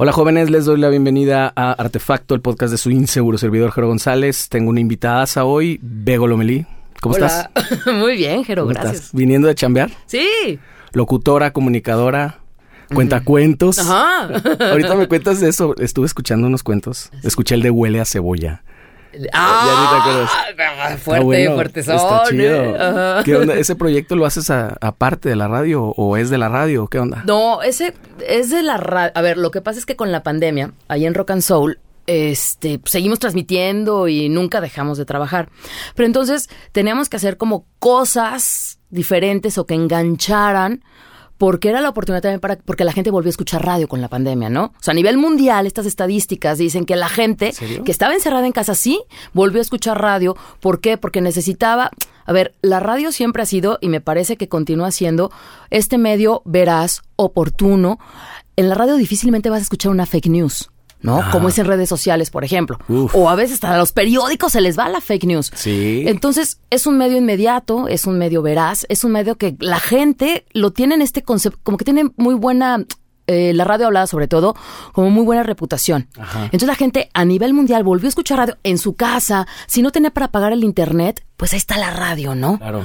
Hola jóvenes, les doy la bienvenida a Artefacto, el podcast de su inseguro servidor Jero González. Tengo una invitada hoy, Bego Lomelí. ¿Cómo Hola. estás? Muy bien, Jero, ¿Cómo gracias. estás? ¿Viniendo de chambear? Sí. Locutora, comunicadora, cuentacuentos. Ajá. Ahorita me cuentas de eso. Estuve escuchando unos cuentos. Escuché el de Huele a Cebolla. Ah, Está Fuerte, bueno, fuerte Está chido. Ajá. ¿Qué onda? ¿Ese proyecto lo haces a- aparte de la radio o es de la radio? ¿Qué onda? No, ese es de la radio. A ver, lo que pasa es que con la pandemia, ahí en Rock and Soul, este, seguimos transmitiendo y nunca dejamos de trabajar. Pero entonces teníamos que hacer como cosas diferentes o que engancharan. Porque era la oportunidad también para, porque la gente volvió a escuchar radio con la pandemia, ¿no? O sea, a nivel mundial, estas estadísticas dicen que la gente que estaba encerrada en casa sí volvió a escuchar radio. ¿Por qué? Porque necesitaba. A ver, la radio siempre ha sido, y me parece que continúa siendo, este medio veraz, oportuno. En la radio difícilmente vas a escuchar una fake news. ¿No? Como es en redes sociales, por ejemplo. Uf. O a veces hasta a los periódicos se les va la fake news. Sí. Entonces, es un medio inmediato, es un medio veraz, es un medio que la gente lo tiene en este concepto, como que tiene muy buena, eh, la radio hablada sobre todo, como muy buena reputación. Ajá. Entonces la gente a nivel mundial volvió a escuchar radio en su casa, si no tenía para pagar el internet, pues ahí está la radio, ¿no? Claro.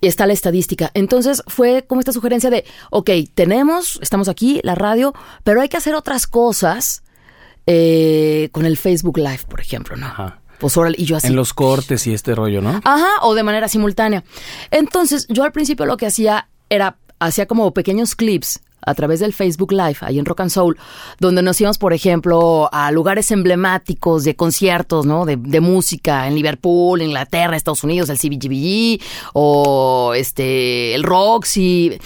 Y está la estadística. Entonces fue como esta sugerencia de, ok, tenemos, estamos aquí, la radio, pero hay que hacer otras cosas eh, con el Facebook Live, por ejemplo, ¿no? Ajá. Pues órale, y yo así. En los cortes y este rollo, ¿no? Ajá, o de manera simultánea. Entonces, yo al principio lo que hacía era, hacía como pequeños clips a través del Facebook Live, ahí en Rock and Soul, donde nos íbamos, por ejemplo, a lugares emblemáticos de conciertos, ¿no? De, de música en Liverpool, Inglaterra, Estados Unidos, el CBGB o este, el Roxy.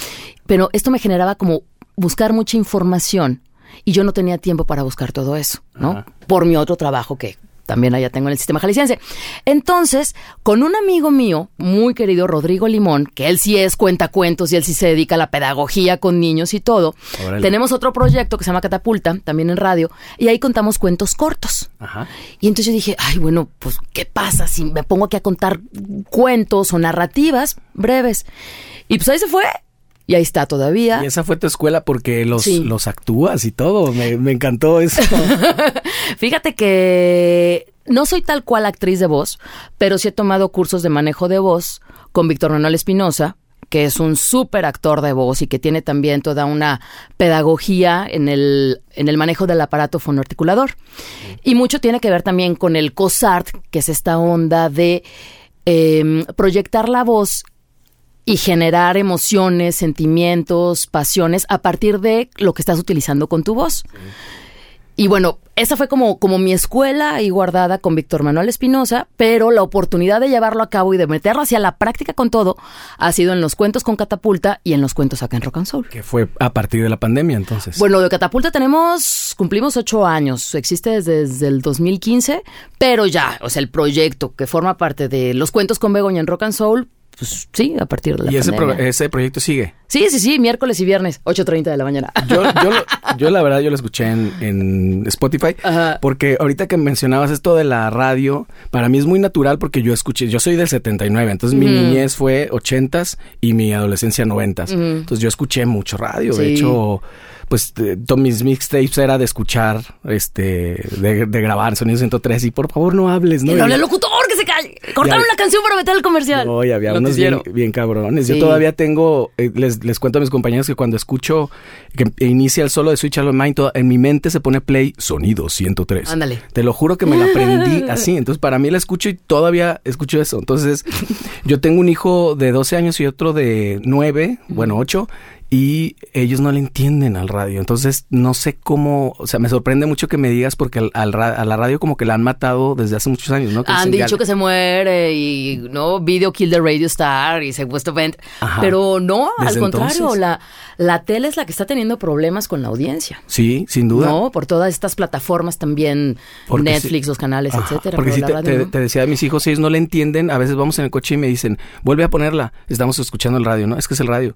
Pero esto me generaba como buscar mucha información y yo no tenía tiempo para buscar todo eso, ¿no? Ajá. Por mi otro trabajo que también allá tengo en el sistema jalisciense. Entonces, con un amigo mío, muy querido Rodrigo Limón, que él sí es cuentacuentos y él sí se dedica a la pedagogía con niños y todo, Órale. tenemos otro proyecto que se llama Catapulta, también en radio, y ahí contamos cuentos cortos. Ajá. Y entonces yo dije, ay, bueno, pues, ¿qué pasa si me pongo aquí a contar cuentos o narrativas breves? Y pues ahí se fue. Y ahí está todavía. Y esa fue tu escuela porque los, Sí. los actúas y todo. Me, me encantó eso. Fíjate que no soy tal cual actriz de voz, pero sí he tomado cursos de manejo de voz con Víctor Manuel Espinosa, que es un súper actor de voz y que tiene también toda una pedagogía en el, en el manejo del aparato fonoarticulador. Y mucho tiene que ver también con el COSART, que es esta onda de em, proyectar la voz y generar emociones, sentimientos, pasiones a partir de lo que estás utilizando con tu voz. Y bueno, esa fue como, como mi escuela ahí guardada con Víctor Manuel Espinosa, pero la oportunidad de llevarlo a cabo y de meterlo hacia la práctica con todo ha sido en los cuentos con Catapulta y en los cuentos acá en Rock and Soul. que fue a partir de la pandemia, entonces. Bueno, de Catapulta tenemos, cumplimos ocho años, existe desde, desde el 2015, pero ya, o sea, el proyecto que forma parte de los cuentos con Begoña en Rock and Soul, pues sí, a partir de la y ese, pro- ese proyecto sigue. Sí, sí, sí, miércoles y viernes, 8.30 de la mañana. Yo, yo, lo- yo la verdad, yo lo escuché en, en Spotify. Ajá. Porque ahorita que mencionabas esto de la radio, para mí es muy natural porque yo escuché, yo soy del 79, entonces mi niñez fue 80s y mi adolescencia 90s. Entonces yo escuché mucho radio. De hecho, pues todos mis mixtapes era de escuchar, este, de, de grabar Sonido 103 y por favor no hables, ¿no? ¡Que Y- no hable el locutor, que se calle! Cortaron la canción para meter el comercial. No, y había unos bien, bien cabrones. Yo Sí. todavía tengo, eh, les, les cuento a mis compañeros que cuando escucho que inicia el solo de Switch Mine, toda- en mi mente se pone play sonido 103. Ándale. Te lo juro que me la aprendí así. Entonces, para mí la escucho y todavía escucho eso. Entonces, yo tengo un hijo de 12 años y otro de 9, bueno, 8. Y ellos no le entienden al radio. Entonces, no sé cómo. O sea, me sorprende mucho que me digas porque al, a la radio como que la han matado desde hace muchos años, ¿no? Que Han dicho que se muere y no video kill the radio star y Ajá. pero no, al contrario, entonces. la la tele es la que está teniendo problemas con la audiencia. Sí, sin duda. No, por todas estas plataformas también, Porque Netflix, los canales, Ajá, etcétera. Porque si te, te- no. te decía a mis hijos, ellos no le entienden. A veces vamos en el coche y me dicen, vuelve a ponerla. Estamos escuchando el radio, ¿no? Es que es el radio.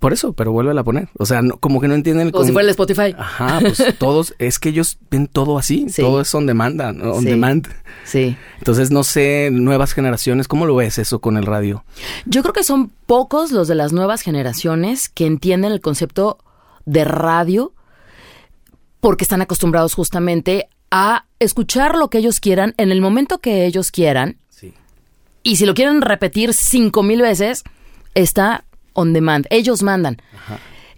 Por eso, pero vuelve a poner. O sea, no- como que no entienden el Como si fuera el Spotify. Ajá, pues todos, es que ellos ven todo así, Sí. todo es on demand, on Sí. demand. Sí. Entonces, no sé, nuevas generaciones, ¿cómo lo ves eso con el radio? Yo creo que son pocos los de las nuevas generaciones que entienden el concepto de radio porque están acostumbrados justamente a escuchar lo que ellos quieran en el momento que ellos quieran. Sí. Y si lo quieren repetir cinco mil veces, está on demand. Ellos mandan.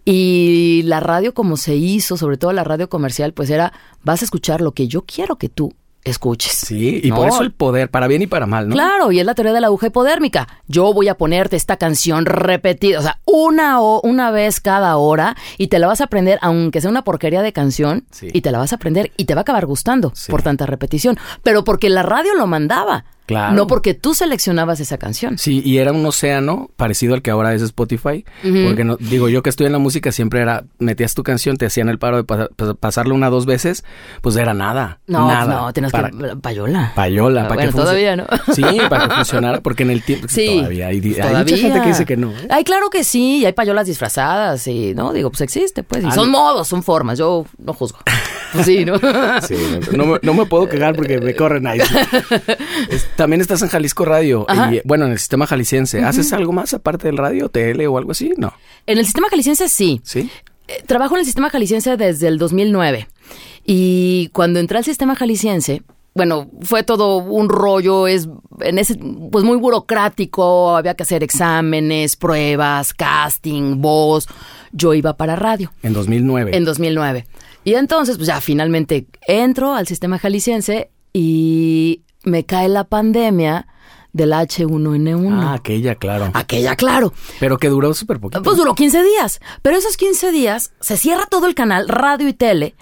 Y la radio como se hizo, sobre todo la radio comercial, pues era, vas a escuchar lo que yo quiero que tú escuches. Sí, y No. por eso el poder, para bien y para mal, ¿no? Claro, y es la teoría de la aguja hipodérmica. Yo voy a ponerte esta canción repetida, o sea, una o una vez cada hora y te la vas a aprender, aunque sea una porquería de canción, Sí. y te la vas a aprender y te va a acabar gustando Sí. por tanta repetición. Pero porque la radio lo mandaba, Claro. no porque tú seleccionabas esa canción. Sí, y era un océano parecido al que ahora es Spotify. Porque no, digo, yo que estoy en la música siempre era, metías tu canción, te hacían el paro de pa- pa- pasarla una o dos veces, pues era nada. No, nada. no, Para- que payola. Payola, Ah, para bueno, que todavía, ¿no? Sí, para que funcionara, porque en el tiempo Sí. todavía hay, todavía. mucha gente que dice que no. ¿eh? Ay, claro que sí, y hay payolas disfrazadas y, no, digo, pues existe, pues. Y Ah, son no. modos, son formas, yo no juzgo. Pues sí, ¿no? Sí, no, no me, no me puedo quejar porque me corren ahí. Es- también estás en Jalisco Radio y bueno, en el sistema jalisciense. ¿Haces algo más aparte del radio, tele o algo así? No. En el sistema jalisciense sí. ¿Sí? Eh, Trabajo en el sistema jalisciense desde el 2009. Y cuando entré al sistema jalisciense, bueno, fue todo un rollo, es en ese, pues muy burocrático, había que hacer exámenes, pruebas, casting, voz. Yo iba para radio En 2009. en 2009. Y entonces, pues ya finalmente entro al sistema jalisciense y me cae la pandemia del H1N1. Ah, aquella, claro. Aquella, claro. Pero que duró súper poquito. Pues duró 15 días. Pero esos 15 días se cierra todo el canal, radio y tele,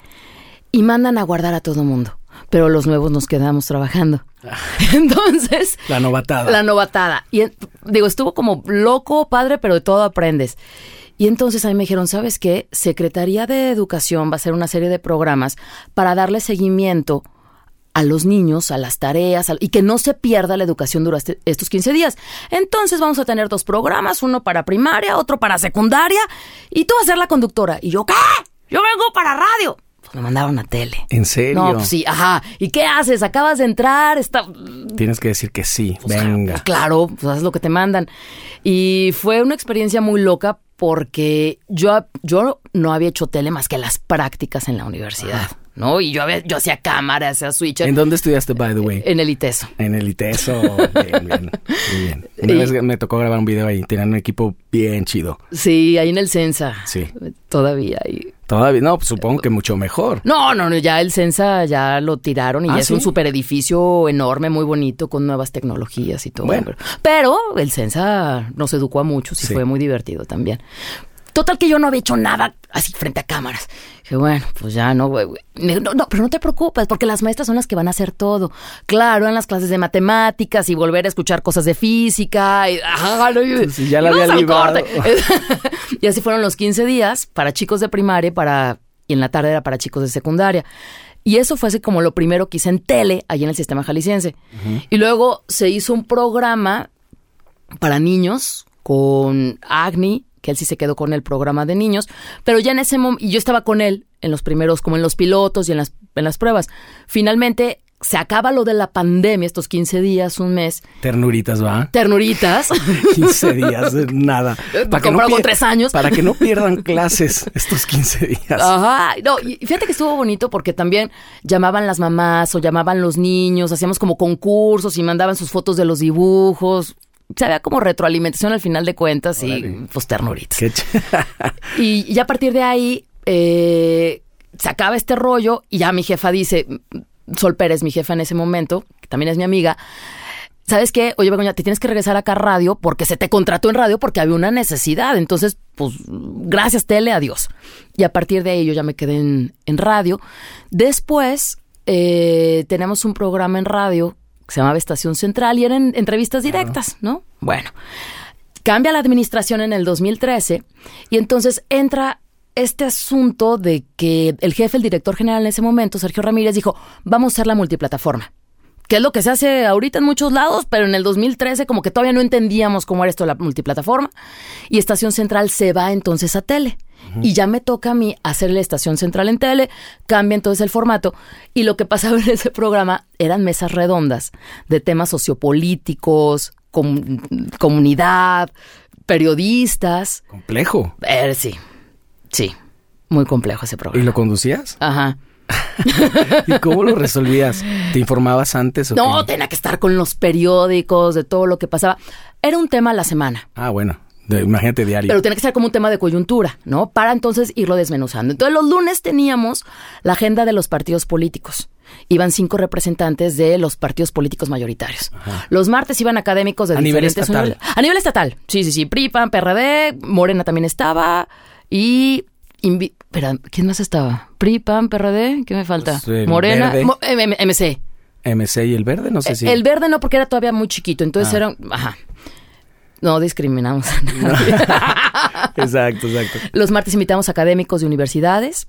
y mandan a guardar a todo mundo. Pero los nuevos nos quedamos trabajando. Entonces, La novatada. la novatada. Y digo, estuvo como loco, padre, pero de todo aprendes. Y entonces ahí me dijeron, ¿sabes qué? Secretaría de Educación va a hacer una serie de programas para darle seguimiento a los niños, a las tareas, y que no se pierda la educación durante estos 15 días. Entonces vamos a tener dos programas, uno para primaria, otro para secundaria, y tú vas a ser la conductora. Y yo, ¿qué? Yo vengo para radio. Pues me mandaron a tele. ¿En serio? No, pues sí, ajá. ¿Y qué haces? Acabas de entrar, está... Tienes que decir que sí. Pues Venga. Pues claro, pues haces lo que te mandan. Y fue una experiencia muy loca porque yo, yo no había hecho tele más que las prácticas en la universidad, ¿no? Y yo, había, yo hacía cámaras, hacía switcher ¿En dónde estudiaste, by the way? en el ITESO. En el ITESO. Bien, bien. Muy bien. Una Y- vez me tocó grabar un video ahí. Tenían un equipo bien chido. Sí, ahí en el Censa. Sí. Todavía. Y... Todavía, no, supongo que mucho mejor. No, no, no, ya el Censa ya lo tiraron y ¿Ah, ya es sí? un super edificio enorme, muy bonito, con nuevas tecnologías y todo. Bueno. Pero, pero el Censa nos educó a muchos y Sí. fue muy divertido también. Total que yo no había hecho nada así frente a cámaras. Dije, bueno, pues ya no, güey. No, no, pero no te preocupes, porque las maestras son las que van a hacer todo. Claro, en las clases de matemáticas y volver a escuchar cosas de física. Y, no, ya la y había y así fueron los 15 días para chicos de primaria para, y en la tarde era para chicos de secundaria. Y eso fue así como lo primero que hice en tele, allí en el sistema jalisciense. Y luego se hizo un programa para niños con Agni, que él sí se quedó con el programa de niños, pero ya en ese momento, y yo estaba con él en los primeros, como en los pilotos y en las, en las pruebas. Finalmente se acaba lo de la pandemia, estos 15 días, un mes, Ternuritas, ¿va? ternuritas. 15 días, de nada. Comprado con pier- tres años. Para que no pierdan clases estos 15 días. Ajá, no, y fíjate que estuvo bonito porque también llamaban las mamás o llamaban los niños, hacíamos como concursos y mandaban sus fotos de los dibujos. Se había como retroalimentación al final de cuentas y pues ternuritas. Y ya a partir de ahí eh, se acaba este rollo y ya mi jefa dice, Sol Pérez, mi jefa en ese momento, que también es mi amiga, ¿sabes qué? Oye, Begoña, te tienes que regresar acá a radio porque se te contrató en radio porque había una necesidad. Entonces, pues, gracias tele, adiós. Y a partir de ahí yo ya me quedé en, en radio. Después eh, tenemos un programa en radio que se llamaba Estación Central y eran entrevistas directas, ¿no? Bueno, cambia la administración en el 2013 y entonces entra este asunto de que el jefe, el director general en ese momento, Sergio Ramírez, dijo, vamos a hacer la multiplataforma. Que es lo que se hace ahorita en muchos lados, pero en el 2013 como que todavía no entendíamos cómo era esto de la multiplataforma. Y Estación Central se va entonces a tele. Y ya me toca a mí hacer la Estación Central en tele, cambia entonces el formato. Y lo que pasaba en ese programa eran mesas redondas de temas sociopolíticos, comu- comunidad, periodistas. Complejo. Eh, sí, sí. muy complejo ese ¿Y programa. lo conducías? Ajá. ¿Y cómo lo resolvías? ¿Te informabas antes o No, qué? tenía que estar con los periódicos, de todo lo que pasaba. Era un tema a la semana. Ah, bueno. De- imagínate diario. Pero tenía que ser como un tema de coyuntura, ¿no? Para entonces irlo desmenuzando. Entonces los lunes teníamos la agenda de los partidos políticos. Iban cinco representantes de los partidos políticos mayoritarios. Los martes iban académicos de A nivel diferentes estatal. universidades. A nivel estatal. Sí, sí, sí. PRI, PAN, PRD, Morena también estaba. Y... invi- Espera, ¿quién más estaba? PRI, PAN, PRD, ¿qué me falta? Pues, Morena. Mo- MC. MC y el verde, no sé si. El verde no, porque era todavía muy chiquito. Entonces Ah. era... Ajá. No discriminamos a nadie. exacto, exacto. Los martes invitamos académicos de universidades.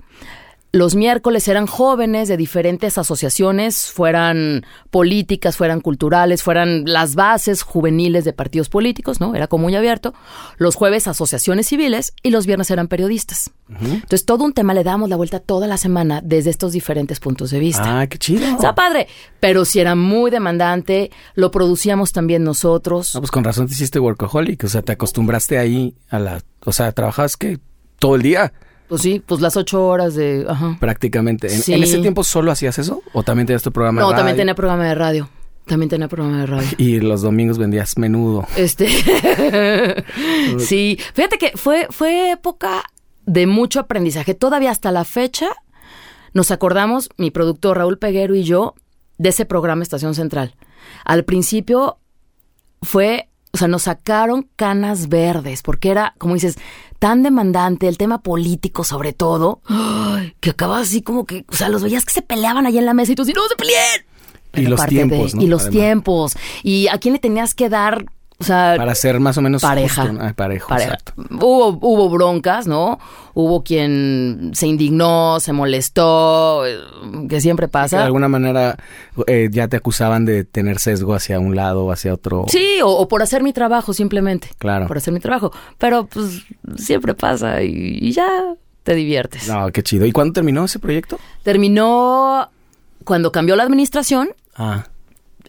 Los miércoles eran jóvenes de diferentes asociaciones, fueran políticas, fueran culturales, fueran las bases juveniles de partidos políticos, ¿no? Era como muy abierto. Los jueves asociaciones civiles y los viernes eran periodistas. Entonces todo un tema le damos la vuelta toda la semana desde estos diferentes puntos de vista. Ah, qué chido. Está padre, pero si era muy demandante, lo producíamos también nosotros. No, pues con razón te hiciste workaholic. O sea, te acostumbraste ahí a la. O sea, trabajabas que todo el día, Pues sí, pues las ocho horas de... Ajá. prácticamente. ¿En, Sí. en ese tiempo solo hacías eso? ¿O también tenías tu programa de No, también radio? tenía programa de radio. También tenía programa de radio. Y los domingos vendías menudo. Este. sí. Fíjate que fue, fue época de mucho aprendizaje. Todavía hasta la fecha nos acordamos, mi productor Raúl Peguero y yo, de ese programa Estación Central. Al principio fue. O sea, nos sacaron canas verdes, porque era, como dices, tan demandante, el tema político sobre todo, que acabas así como que, o sea, los veías que se peleaban ahí en la mesa y tú así, no se peleen. Y los tiempos, ¿no? Y los Además. tiempos. Y a quién le tenías que dar, o sea, Para ser más o menos pareja. justo, ¿no? Parejo, Pareja. Hubo, hubo broncas, ¿no? Hubo quien se indignó, se molestó, eh, que siempre Que de pasa. alguna manera eh, ya te acusaban de tener sesgo hacia un lado o hacia otro. Sí, o, o por hacer mi trabajo simplemente. Claro. Por hacer mi trabajo. Pero pues siempre pasa y, y ya te diviertes. No, qué chido. ¿Y cuándo terminó ese proyecto? Terminó cuando cambió la administración Ah,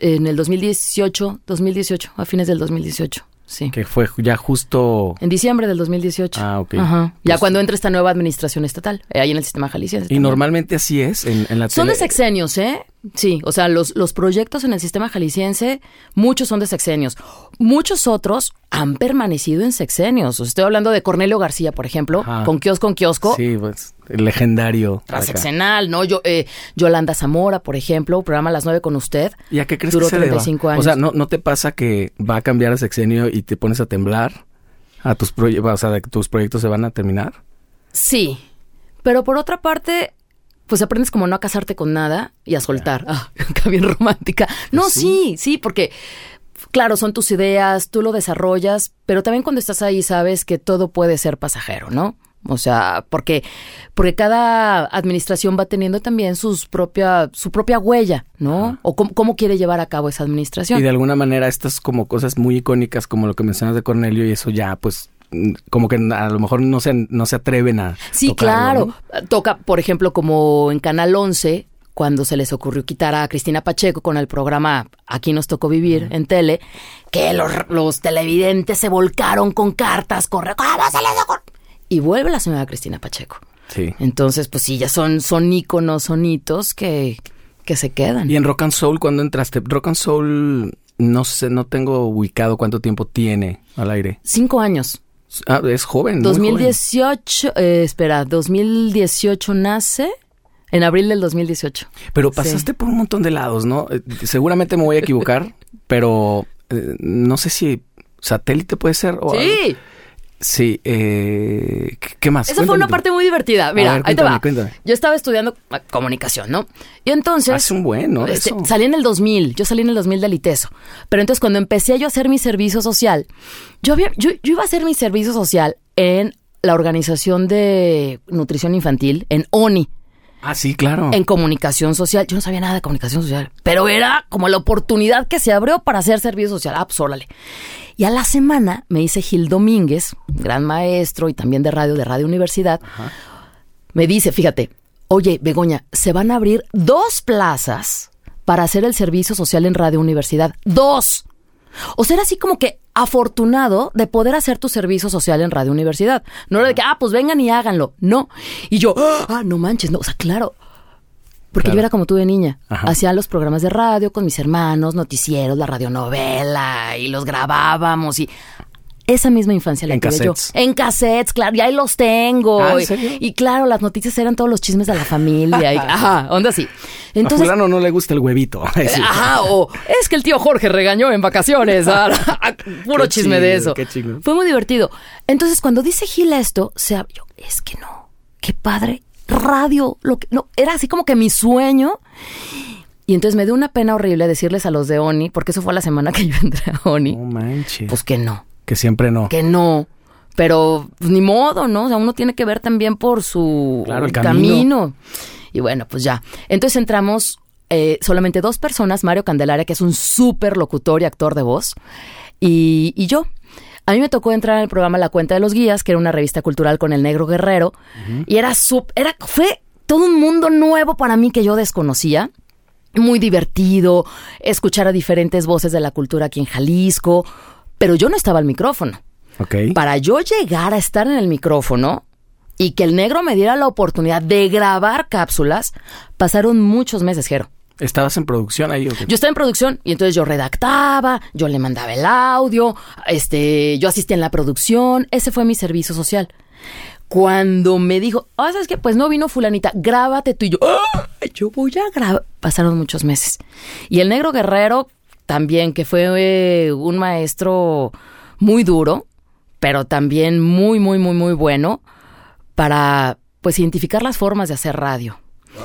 en el 2018, 2018, a fines del 2018. Sí. que fue ya justo. En diciembre del 2018. Ah, ok. Ajá. Ya Pues- cuando entra esta nueva administración estatal, eh, ahí en el sistema jalisciense. Y también. normalmente así es en, en la Son tele. de sexenios, ¿eh? Sí, o sea, los, los proyectos en el sistema jalisciense, muchos son de sexenios. Muchos otros han permanecido en sexenios. Estoy hablando de Cornelio García, por ejemplo, Ajá. con kiosco en kiosco. Sí, pues, el legendario. Transeccional, ¿no? Yo, eh, Yolanda Zamora, por ejemplo, programa a las nueve con usted. ¿Y a qué crees Duró que se deba? 35 años. O sea, ¿no, ¿no te pasa que va a cambiar el sexenio y te pones a temblar? A tus proyectos, o sea, que tus proyectos se van a terminar. Sí, pero por otra parte, pues aprendes como no a casarte con nada y a soltar. Ah, qué bien romántica. No, Pues sí, sí, porque claro, son tus ideas, tú lo desarrollas, pero también cuando estás ahí sabes que todo puede ser pasajero, ¿no? O sea, porque, porque cada administración va teniendo también sus propia, su propia huella, ¿no? O cómo, cómo quiere llevar a cabo esa administración. Y de alguna manera estas como cosas muy icónicas como lo que mencionas de Cornelio y eso ya pues mm, como que a lo mejor no se, no se atreven a Sí, tocarlo, claro. ¿no? Toca, por ejemplo, como en Canal 11, cuando se les ocurrió quitar a Cristina Pacheco con el programa Aquí nos tocó vivir en tele, que los, los televidentes se volcaron con cartas, corre, ¿cómo se les ocurrió? Y vuelve la señora Cristina Pacheco. Sí. Entonces, pues sí, ya son, son íconos, son hitos que, que se quedan. Y en Rock and Soul cuando entraste, Rock and Soul no sé, no tengo ubicado cuánto tiempo tiene al aire. Cinco años. Ah, es joven. muy joven. 2018, eh, espera, 2018 nace en abril del 2018. Pero pasaste por un montón de lados, ¿no? Eh, Seguramente me voy a equivocar, pero eh, no sé si satélite puede ser o algo. Sí. Eh, ¿qué- ¿qué más? Esa fue Cuéntame una tú. parte muy divertida. Mira, ver, ahí te cuéntame, va. cuéntame. Yo estaba estudiando ah, comunicación, ¿no? Y entonces... Hace un buen, ¿no? este, salí en el 2000, yo salí en el 2000 del ITESO. Pero entonces cuando empecé yo a hacer mi servicio social, yo, había, yo, yo iba a hacer mi servicio social en la Organización de Nutrición Infantil, en ONI, Ah, sí, claro. en comunicación social. Yo no sabía nada de comunicación social, pero era como la oportunidad que se abrió para hacer servicio social. Ah, pues órale. Y a la semana me dice Gil Domínguez, gran maestro y también de radio, de Radio Universidad, me dice, fíjate, oye, Begoña, se van a abrir dos plazas para hacer el servicio social en Radio Universidad. Dos. O sea, era así como que afortunado de poder hacer tu servicio social en Radio Universidad. No era de que, ah, pues vengan y háganlo. No. Y yo, ah, no manches, no. O sea, claro. Porque Claro. yo era como tú de niña. Ajá. Hacía los programas de radio con mis hermanos, noticieros, la radionovela, y los grabábamos y. Esa misma infancia la En tuve yo. En cassettes, claro, y ahí los tengo. Ah, ¿en Y- serio? Y, claro, las noticias eran todos los chismes de la familia. y- ajá, onda así. a Entonces, fulano no le gusta el huevito. Ajá, o es que el tío Jorge regañó en vacaciones. ah, Puro Qué chisme de eso. qué chido. Fue muy divertido. Entonces, cuando dice Gil esto, se yo, es que no, qué padre, radio, lo que, no, era así como que mi sueño. Y entonces me dio una pena horrible decirles a los de Oni, porque eso fue la semana que yo entré a Oni, No manches. pues que no, que siempre no. que no. Pero pues, ni modo, ¿no? O sea, uno tiene que ver también por su Claro, el camino. Y bueno, pues ya. Entonces entramos eh, solamente dos personas, Mario Candelaria, que es un súper locutor y actor de voz, y, y yo. A mí me tocó entrar en el programa La Cuenta de los Guías, que era una revista cultural con el negro guerrero, y era, sup- era fue todo un mundo nuevo para mí que yo desconocía. Muy divertido, escuchar a diferentes voces de la cultura aquí en Jalisco, pero yo no estaba al micrófono. Ok. Para yo llegar a estar en el micrófono y que el negro me diera la oportunidad de grabar cápsulas, pasaron muchos meses, Jero. ¿Estabas en producción ahí? Yo estaba en producción y entonces yo redactaba, yo le mandaba el audio, este, yo asistía en la producción, ese fue mi servicio social. Cuando me dijo, ah, ¿sabes qué? Pues no vino fulanita, grábate tú y yo, "Ah, yo voy a grabar. Pasaron muchos meses. Y el negro guerrero también, que fue eh, un maestro muy duro, pero también muy, muy, muy, muy bueno para, pues, identificar las formas de hacer radio.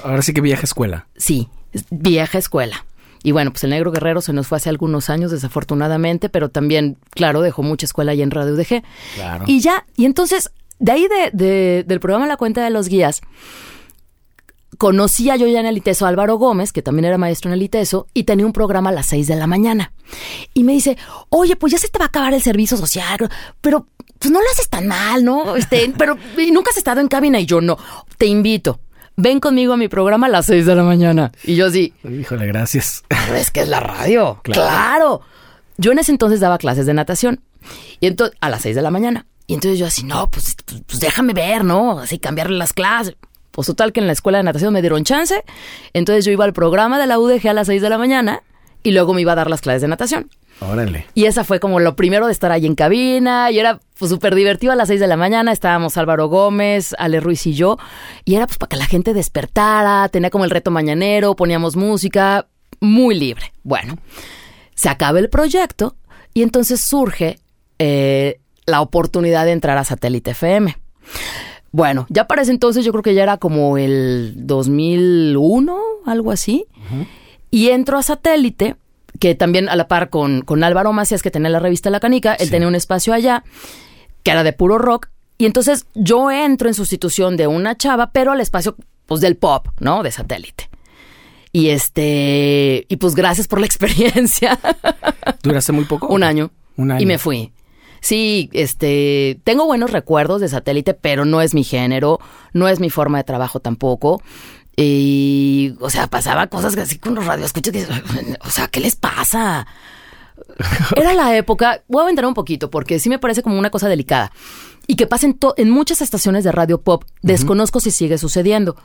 Ahora sí que vieja escuela. Sí, es vieja escuela. Y bueno, pues el Negro Guerrero se nos fue hace algunos años, desafortunadamente, pero también, claro, dejó mucha escuela ahí en Radio UDG. Claro. Y ya, y entonces, de ahí de, de- del programa La Cuenta de los Guías, conocía yo ya en el ITESO a Álvaro Gómez, que también era maestro en el ITESO, y tenía un programa a las 6 de la mañana. Y me dice, oye, pues ya se te va a acabar el servicio social, pero pues no lo haces tan mal, ¿no? Este, pero y nunca has estado en cabina y yo no. Te invito. Ven conmigo a mi programa a las 6 de la mañana. Y yo sí, Híjole, gracias. es que es la radio. Claro. Claro. Yo en ese entonces daba clases de natación. Y entonces, a las 6 de la mañana. Y entonces yo así, no, pues, pues, pues déjame ver, ¿no? Así cambiarle las clases. Pues total que en la escuela de natación me dieron chance. Entonces yo iba al programa de la UDG a las 6 de la mañana y luego me iba a dar las clases de natación. Órale. Y esa fue como lo primero de estar ahí en cabina. Y era pues súper divertido a las 6 de la mañana. Estábamos Álvaro Gómez, Ale Ruiz y yo. Y era pues para que la gente despertara. Tenía como el reto mañanero, poníamos música. Muy libre. Bueno, se acaba el proyecto y entonces surge eh, la oportunidad de entrar a Satélite FM. Bueno, ya para ese entonces yo creo que ya era como el 2001, algo así. Y entro a Satélite, que también a la par con, con Álvaro Macías, que tenía la revista La Canica, él Sí. tenía un espacio allá, que era de puro rock. Y entonces yo entro en sustitución de una chava, pero al espacio pues, del pop, ¿no? De Satélite. Y este, y pues gracias por la experiencia. ¿Duraste muy poco? Un año. Un año. Y me fui. Sí, este, tengo buenos recuerdos de satélite, pero no es mi género, no es mi forma de trabajo tampoco. Y, o sea, pasaba cosas así con los radioescuchas que, o sea, ¿qué les pasa? Era la época, voy a aventar un poquito porque sí me parece como una cosa delicada. Y que pasa en, en muchas estaciones de radio pop, desconozco si sigue sucediendo.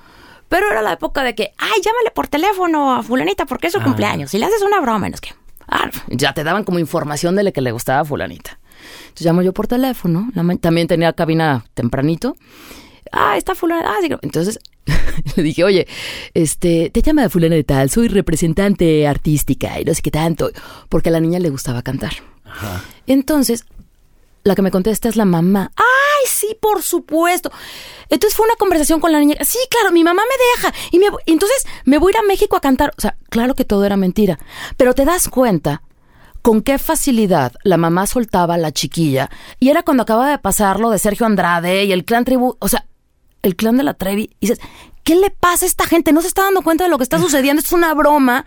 Pero era la época de que, ay, llámale por teléfono a fulanita porque es su cumpleaños y le haces una broma, no es que, ah, ya te daban como información de lo que le gustaba a fulanita. Entonces llamo yo por teléfono, la también tenía cabina tempranito. Ah, está fulana. Ah, sí. Entonces le dije, oye, este, te llama fulana de tal, soy representante artística y no sé qué tanto, porque a la niña le gustaba cantar. Entonces, la que me contesta es la mamá. ¡Ay, sí, por supuesto! Entonces fue una conversación con la niña. Sí, claro, mi mamá me deja. Y, me, y entonces me voy a ir a México a cantar. O sea, claro que todo era mentira. Pero te das cuenta con qué facilidad la mamá soltaba a la chiquilla. Y era cuando acaba de pasar lo de Sergio Andrade y el clan tribu. O sea, el clan de la Trevi. Y dices, ¿qué le pasa a esta gente? No se está dando cuenta de lo que está sucediendo. Esto es una broma.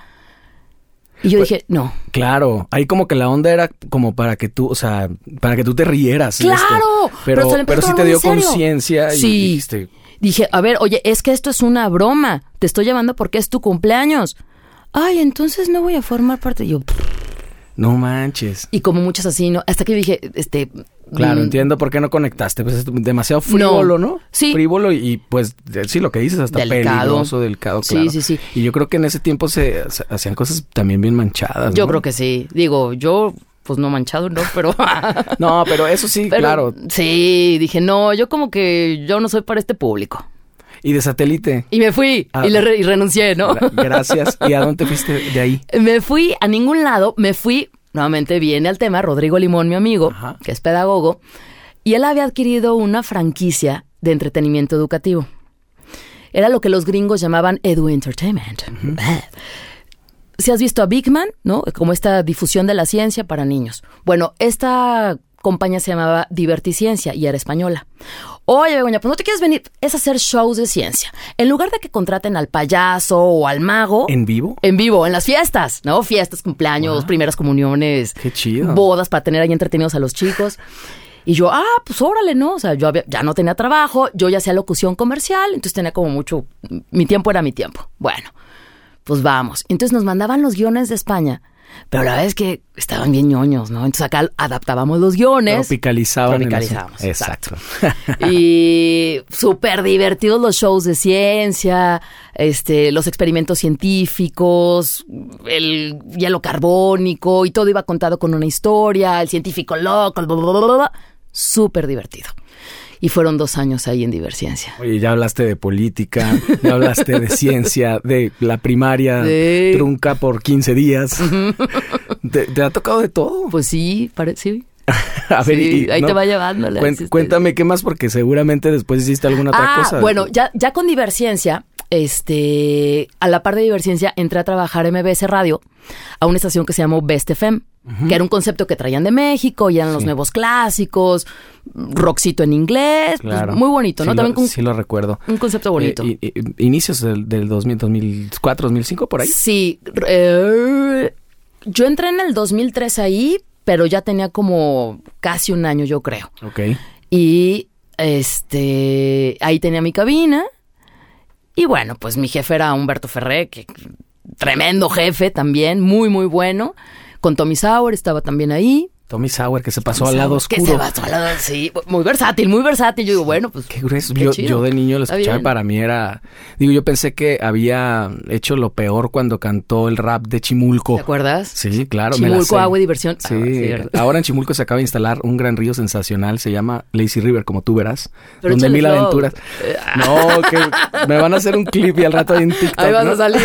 Y yo dije, no. Claro, ahí como que la onda era como para que tú, o sea, para que tú te rieras. ¡Claro! Pero, pero, sí te dio conciencia y Sí. dijiste, Dije, a ver, oye, es que esto es una broma. Te estoy llamando porque es tu cumpleaños. Ay, entonces no voy a formar parte. Y yo, "Pff, No manches. Y como muchas así, ¿no? Hasta que dije, este... Claro, mm, entiendo por qué no conectaste. Pues es demasiado frívolo, ¿no? Sí. Frívolo y, y, pues sí, lo que dices, hasta Delicado. peligroso, delicado, Sí, claro. sí, sí. Y yo creo que en ese tiempo se, se hacían cosas también bien manchadas, Yo ¿no? creo que sí. Digo, yo, pues no manchado, ¿no? Pero... No, pero eso sí, pero- claro. Sí, dije, no, yo como que yo no soy para este público. Y de satélite. Y me fui Ah. y, le re- y renuncié, ¿no? Gra- Gracias. ¿Y a dónde te fuiste de ahí? Me fui a ningún lado, me fui, nuevamente viene al tema, Rodrigo Limón, mi amigo, Ajá. que es pedagogo, y él había adquirido una franquicia de entretenimiento educativo. Era lo que los gringos llamaban Edu Entertainment. Si has visto a Big Man, ¿no? Como esta difusión de la ciencia para niños. Bueno, esta compañía se llamaba Diverticiencia y era española. Oye, Begoña, pues no te quieres venir, es hacer shows de ciencia. En lugar de que contraten al payaso o al mago, ¿En vivo? en vivo, en las fiestas, ¿no? Fiestas, cumpleaños, primeras comuniones. Qué chido. Bodas para tener ahí entretenidos a los chicos. Y yo, ah, pues órale, ¿no? O sea, yo había- ya no tenía trabajo, yo ya hacía locución comercial, entonces tenía como mucho, mi tiempo era mi tiempo. Bueno, pues vamos. Entonces nos mandaban los guiones de España, pero la verdad es que estaban bien ñoños, ¿no? Entonces acá adaptábamos los guiones. Tropicalizaban. Tropicalizábamos. Exacto. Y súper divertidos los shows de ciencia, este, los experimentos científicos, el hielo carbónico y todo iba contado con una historia, el científico loco, bla, bla, bla, bla, bla. súper divertido. Y fueron dos años ahí en Diverciencia. Oye, ya hablaste de política, ya hablaste de ciencia, de la primaria trunca por 15 días. ¿Te, te ha tocado de todo? Pues sí, parece. A ver, Sí, y- ahí no, te va llevando. este- cuéntame qué más, porque seguramente después hiciste alguna otra ah, cosa. bueno, ya, ya con Diverciencia, este, a la par de Diverciencia, entré a trabajar en MBS Radio a una estación que se llamó Best FM, que era un concepto que traían de México, y eran los nuevos clásicos, rockcito en inglés, pues, Claro. muy bonito, Sí ¿no? lo- También con sí lo recuerdo. un concepto bonito. Eh, inicios del, del 2000, 2004, 2005, por ahí. Sí, eh, yo entré en el 2003 ahí, pero ya tenía como casi un año, yo creo. Ok. Y este ahí tenía mi cabina. Y bueno, pues mi jefe era Humberto Ferré, que tremendo jefe también, muy, muy bueno. Con Tommy Sauer estaba también ahí. Tommy Sauer, que se pasó al lado Que oscuro. se pasó al lado, sí, muy versátil, muy versátil. Yo digo, bueno, pues. Qué grueso. qué yo, chido. yo de niño lo escuchaba y para mí era... Digo, yo pensé que había hecho lo peor cuando cantó el rap de Chimulco. ¿Te acuerdas? Sí, claro. Chimulco, agua y diversión. Sí, Ah, ahora en Chimulco se acaba de instalar un gran río sensacional, se llama Lazy River, como tú verás, Pero donde mil flow. aventuras. No, que me van a hacer un clip y al rato ahí en TikTok. Ahí vas ¿no? a salir.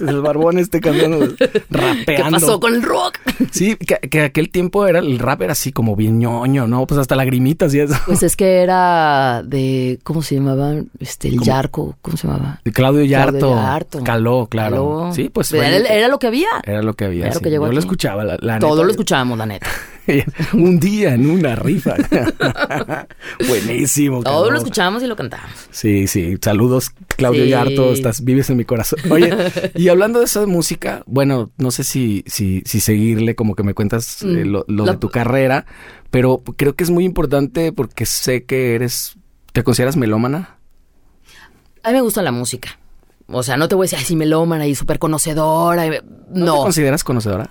El barbón este cantando, rapeando. ¿Qué pasó con el rock? Sí, que, que aquel tiempo era el rap era así como bien ñoño, ¿no? Pues hasta lagrimitas y eso. Pues es que era de. ¿Cómo se llamaba? Este, el ¿Cómo? Yarco. ¿Cómo se llamaba? De Claudio Yarto. Claudio Yarto. Caló, claro. Caló. Sí, pues Era, era lo que había. era lo que había. Era lo que llegó Yo lo escuchaba, la, la Todo neta. lo escuchábamos, la neta. un día en una rifa. Buenísimo. Todo Caló. lo escuchábamos y lo cantábamos. Sí, sí. Saludos, Claudio Sí. Yarto. Estás, vives en mi corazón. Oye, y hablando de de música, bueno, no sé si, si, si seguirle, como que me cuentas eh, Mm. lo, lo La- de tu carrera, pero creo que es muy importante porque sé que eres, ¿te consideras melómana? A mí me gusta la música. O sea, no te voy a decir, ay, sí, melómana y súper conocedora. y- ¿No, No. te consideras conocedora?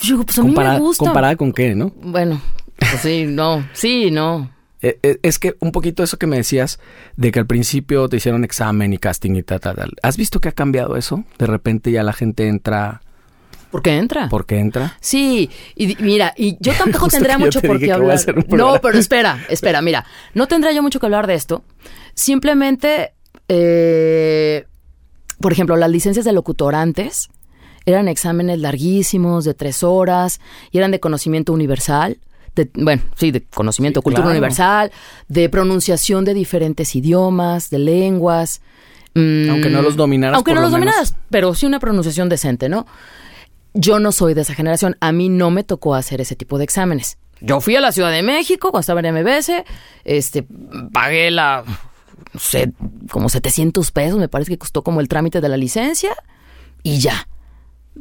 Yo digo, pues a mí Comparada, me gusta. comparada con qué, ¿no? Bueno, pues sí, no. Sí, no. Eh, eh, Es que un poquito eso que me decías de que al principio te hicieron examen y casting y tal, tal, tal. ¿Has visto que ha cambiado eso? De repente ya la gente entra ¿Por qué entra? porque entra. Sí, y mira, y yo tampoco tendría yo mucho por qué hablar. No, pero espera, espera, mira, no tendría yo mucho que hablar de esto. Simplemente, eh, por ejemplo, las licencias de locutor antes eran exámenes larguísimos de tres horas y eran de conocimiento universal. De, bueno, sí, de conocimiento, Sí, cultura claro. universal, de pronunciación de diferentes idiomas, de lenguas. mm, Aunque no los dominaras, Aunque no lo los menos. dominaras, pero sí una pronunciación decente, ¿no? Yo no soy de esa generación. A mí no me tocó hacer ese tipo de exámenes. Yo fui a la Ciudad de México cuando estaba en MBS, este, pagué la, no sé, como 700 pesos, me parece que costó como el trámite de la licencia y ya.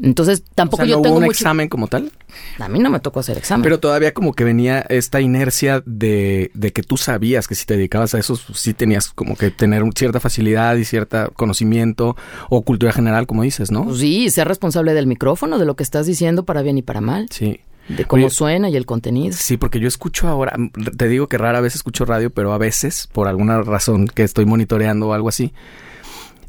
Entonces, tampoco O sea, yo ¿no tengo hubo un mucho- examen como tal. A mí no me tocó hacer examen. Pero todavía como que venía esta inercia de, de que tú sabías que si te dedicabas a eso, pues, sí tenías como que tener cierta facilidad y cierto conocimiento o cultura general, como dices, ¿no? Pues sí, ser responsable del micrófono, de lo que estás diciendo para bien y para mal, Sí. de cómo Oye, suena y el contenido. Sí, porque yo escucho ahora, te digo que rara vez escucho radio, pero a veces, por alguna razón que estoy monitoreando o algo así,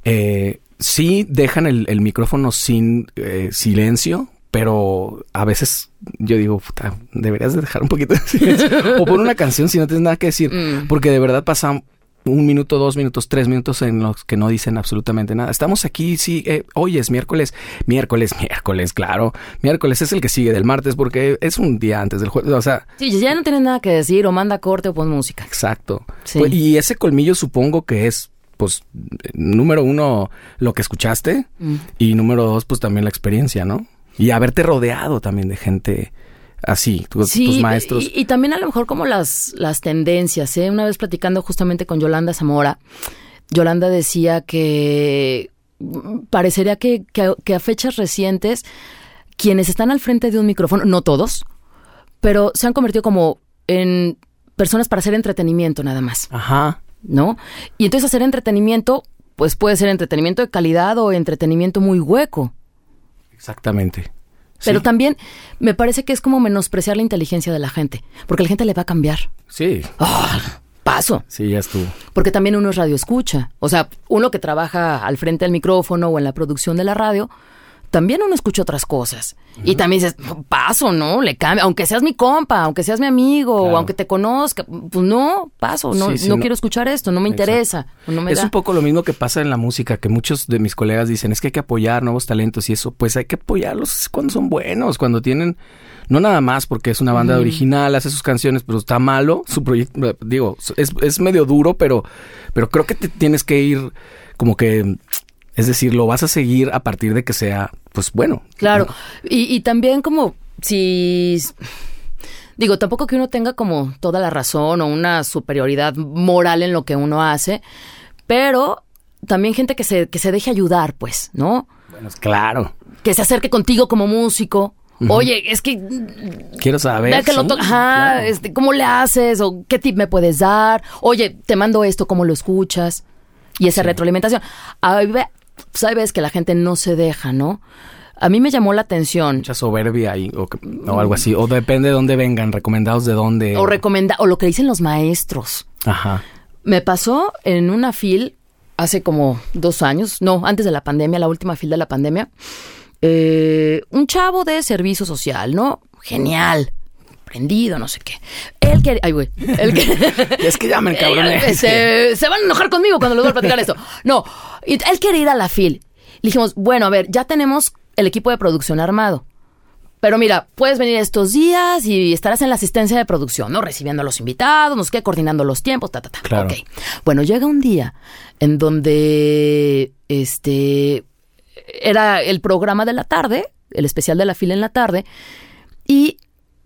eh, sí dejan el, el micrófono sin eh, silencio, pero a veces yo digo, puta, deberías de dejar un poquito de silencio. o pon una canción si no tienes nada que decir, Mm. porque de verdad pasan un minuto, dos minutos, tres minutos en los que no dicen absolutamente nada. Estamos aquí, sí, eh, hoy es miércoles, miércoles, miércoles, claro. Miércoles es el que sigue del martes porque es un día antes del jueves, o sea, Sí, ya no tienes nada que decir, o manda corte o pon música. Exacto. Sí. Pues, y ese colmillo supongo que es, pues, número uno, lo que escuchaste Mm. y número dos, pues también la experiencia, ¿no? Y haberte rodeado también de gente así, tu- Sí, tus maestros. Y, y también a lo mejor como las, las tendencias, ¿eh? Una vez platicando justamente con Yolanda Zamora, Yolanda decía que parecería que, que, que a fechas recientes quienes están al frente de un micrófono, no todos, pero se han convertido como en personas para hacer entretenimiento nada más, Ajá. ¿No? Y entonces hacer entretenimiento, pues puede ser entretenimiento de calidad o entretenimiento muy hueco. Exactamente. Pero Sí. también me parece que es como menospreciar la inteligencia de la gente, porque la gente le va a cambiar. Sí, ¡Ah! paso. sí, ya estuvo. Porque también uno es radio escucha. O sea, uno que trabaja al frente del micrófono o en la producción de la radio, también uno escucha otras cosas. Y también dices, paso, ¿no? Le cambia. Aunque seas mi compa, aunque seas mi amigo, Claro. o aunque te conozca, pues no, paso, no, Sí, sí, no, no. quiero escuchar esto, no me Exacto. interesa. no me es da. un poco lo mismo que pasa en la música, que muchos de mis colegas dicen, es que hay que apoyar nuevos talentos y eso, pues hay que apoyarlos cuando son buenos, cuando tienen, no nada más porque es una banda original, hace sus canciones, pero está malo, su proyecto, digo, es, es medio duro, pero, pero creo que te tienes que ir como que, es decir, lo vas a seguir a partir de que sea, pues bueno. Claro. ¿no? Y, y también como si... Digo, tampoco que uno tenga como toda la razón o una superioridad moral en lo que uno hace, pero también gente que se, que se deje ayudar, pues, ¿no? Bueno, claro. Que se acerque contigo como músico. Oye, es que Quiero saber. Que lo Ajá, claro. este, ¿cómo le haces? ¿O qué tip me puedes dar? Oye, te mando esto, ¿cómo lo escuchas? Y esa retroalimentación. Hay ve- sabes que la gente no se deja, ¿no? A mí me llamó la atención. Mucha soberbia ahí, o, que- o algo así, o depende de dónde vengan, recomendados de dónde. O recomenda, o lo que dicen los maestros. Ajá. Me pasó en una fil hace como dos años, no, antes de la pandemia, la última fil de la pandemia, eh, un chavo de servicio social, ¿no? Genial, prendido, no sé qué. Él quería, ay, güey, él que- Es que. Eh, se, se van a enojar conmigo cuando les voy a platicar esto. No, y él quiere ir a la fil. Le dijimos, bueno, a ver, ya tenemos el equipo de producción armado. Pero mira, puedes venir estos días y estarás en la asistencia de producción, ¿no? Recibiendo a los invitados, no sé qué, coordinando los tiempos, ta, ta, ta. Claro. Ok. Bueno, llega un día en donde, este, era el programa de la tarde, el especial de la fila en la tarde, y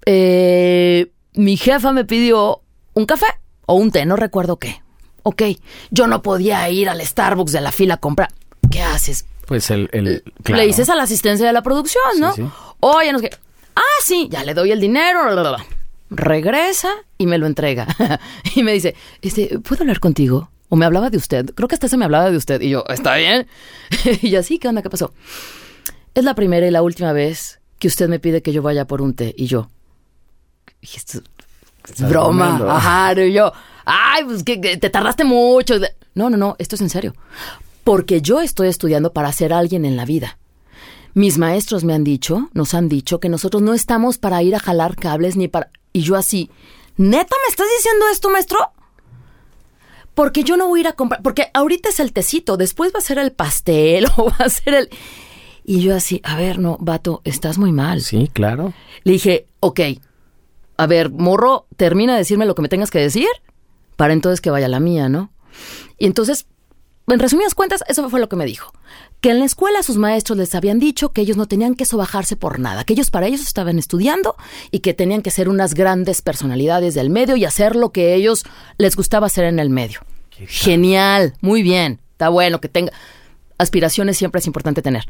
eh, mi jefa me pidió un café o un té, no recuerdo qué. Ok, yo no podía ir al Starbucks de la fila a comprar. ¿Qué haces? Pues el, el claro. Le dices a la asistencia de la producción, ¿no? Sí, sí. Oye, no sé qué. Ah, sí, ya le doy el dinero. bla, bla, bla. Regresa y me lo entrega. y me dice, este, ¿puedo hablar contigo? O me hablaba de usted. Creo que hasta se me hablaba de usted. Y yo, ¿está bien? y yo, sí, ¿qué onda? ¿Qué pasó? Es la primera y la última vez que usted me pide que yo vaya por un té. Y yo, "Y esto broma. bromeando. Ajá, y yo, ay, pues que, que te tardaste mucho. No, no, no, esto es en serio. Porque yo estoy estudiando para ser alguien en la vida. Mis maestros me han dicho, nos han dicho que nosotros no estamos para ir a jalar cables ni para... Y yo así, ¿neta me estás diciendo esto, maestro? Porque yo no voy a ir a comprar, porque ahorita es el tecito, después va a ser el pastel o va a ser el... Y yo así, a ver, no, vato, estás muy mal. Sí, claro. Le dije, ok, a ver, morro, termina de decirme lo que me tengas que decir para entonces que vaya la mía, ¿no? Y entonces, en resumidas cuentas, eso fue lo que me dijo. Que en la escuela sus maestros les habían dicho que ellos no tenían que sobajarse por nada, que ellos para ellos estaban estudiando y que tenían que ser unas grandes personalidades del medio y hacer lo que ellos les gustaba hacer en el medio. Genial, muy bien, está bueno que tenga aspiraciones siempre es importante tener.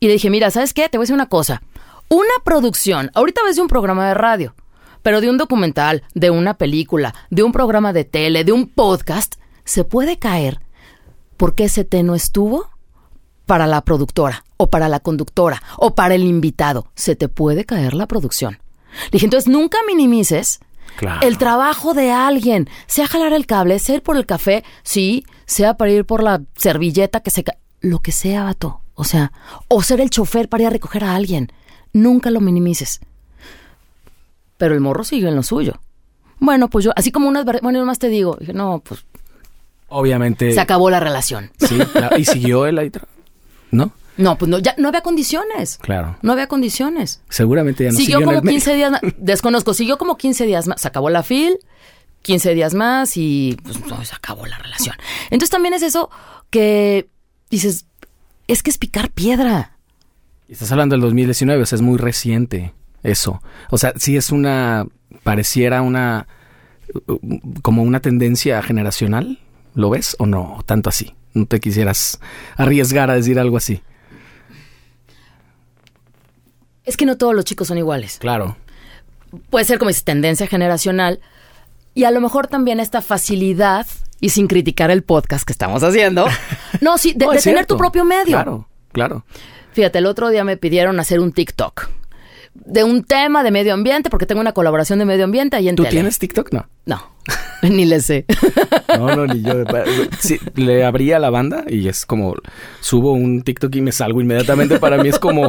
Y le dije, mira, ¿sabes qué? Te voy a decir una cosa. Una producción, ahorita ves de un programa de radio, pero de un documental, de una película, de un programa de tele, de un podcast, se puede caer porque ese té no estuvo para la productora, o para la conductora, o para el invitado. Se te puede caer la producción. Le dije, entonces nunca minimices Claro. el trabajo de alguien, sea jalar el cable, sea ir por el café, sí, sea para ir por la servilleta que se ca- lo que sea, vato. O sea, o ser el chofer para ir a recoger a alguien. Nunca lo minimices. Pero el morro siguió en lo suyo. Bueno, pues yo, así como unas, bueno, más te digo, dije, no, pues Obviamente. se acabó la relación. Sí, la- y siguió él ahí. ¿No? No, pues no, ya no había condiciones. Claro. No había condiciones. Seguramente ya no siguió siguió en como el medio. 15 días más. Desconozco, siguió como 15 días más. Se acabó la fil, 15 días más y pues, no, se acabó la relación. Entonces también es eso que dices, es que es picar piedra. Estás hablando del 2019, o sea, es muy reciente eso. O sea, sí es una, pareciera una, como una tendencia generacional, ¿lo ves o no? Tanto así. No te quisieras arriesgar a decir algo así. Es que no todos los chicos son iguales. Claro. Puede ser como dices, tendencia generacional y a lo mejor también esta facilidad y sin criticar el podcast que estamos haciendo. No, sí, de, No, de es tener tu propio medio. Claro, claro. Fíjate, el otro día me pidieron hacer un TikTok de un tema de medio ambiente porque tengo una colaboración de medio ambiente ahí en ¿Tú tele. tienes TikTok? No. No, ni le sé. No, no, ni yo. Sí, le abría la banda y es como subo un TikTok y me salgo inmediatamente. Para mí es como,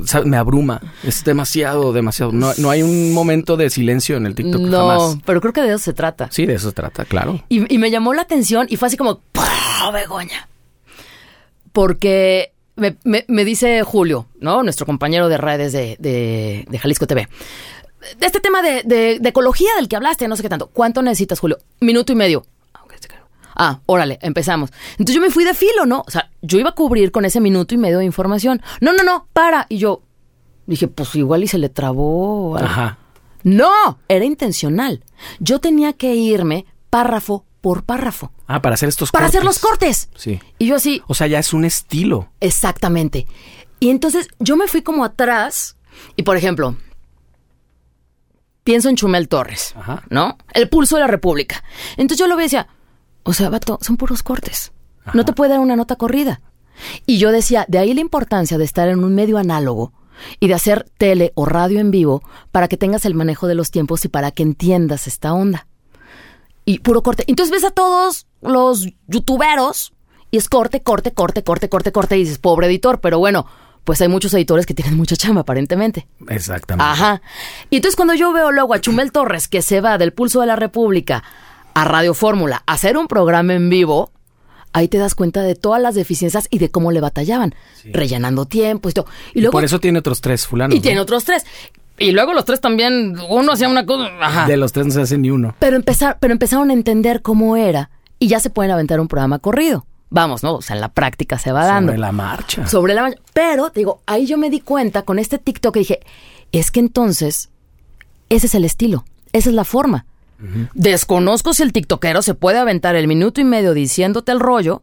o sea, me abruma. Es demasiado, demasiado. No, no hay un momento de silencio en el TikTok no, jamás. pero creo que de eso se trata. Sí, de eso se trata, claro. Y, y me llamó la atención y fue así como, ¡pah, Begoña! Porque me, me- me dice Julio, ¿no? Nuestro compañero de redes de, de- de Jalisco TV. De este tema de, de- ecología del que hablaste, no sé qué tanto. ¿Cuánto necesitas, Julio? Minuto y medio. Ah, cayó. Ah, órale, empezamos. Entonces yo me fui de filo, ¿no? O sea, yo iba a cubrir con ese minuto y medio de información. No, no, no, para. Y yo dije, pues igual y se le trabó. algo. Ajá. No, era intencional. Yo tenía que irme párrafo por párrafo Ah, para hacer estos para cortes. hacer los cortes. Sí. Y yo así, O sea, ya es un estilo. exactamente. Y entonces yo me fui como atrás y por ejemplo, pienso en Chumel Torres, Ajá. ¿no? El pulso de la República. Entonces yo lo veía y decía, o sea, vato, son puros cortes. No te puede dar una nota corrida. Y yo decía, de ahí la importancia de estar en un medio análogo y de hacer tele o radio en vivo para que tengas el manejo de los tiempos y para que entiendas esta onda. Y puro corte. Entonces ves a todos los youtuberos y es corte, corte, corte, corte, corte, corte. Y dices, pobre editor, pero bueno, pues hay muchos editores que tienen mucha chamba, aparentemente. Exactamente. Ajá. Y entonces cuando yo veo luego a Chumel Torres que se va del Pulso de la República a Radio Fórmula a hacer un programa en vivo, ahí te das cuenta de todas las deficiencias y de cómo le batallaban, rellenando tiempo y todo. Y Y luego por eso tiene otros tres fulanos. y tiene otros tres. Y luego los tres también, uno hacía una cosa, ajá. De los tres no se hace ni uno. Pero, empezar, pero empezaron a entender cómo era y ya se pueden aventar un programa corrido. Vamos, ¿no? O sea, en la práctica se va dando. Sobre la marcha. Sobre la marcha. Pero, te digo, ahí yo me di cuenta con este TikTok que dije, es que entonces, ese es el estilo, esa es la forma. Desconozco si el TikTokero se puede aventar el minuto y medio diciéndote el rollo,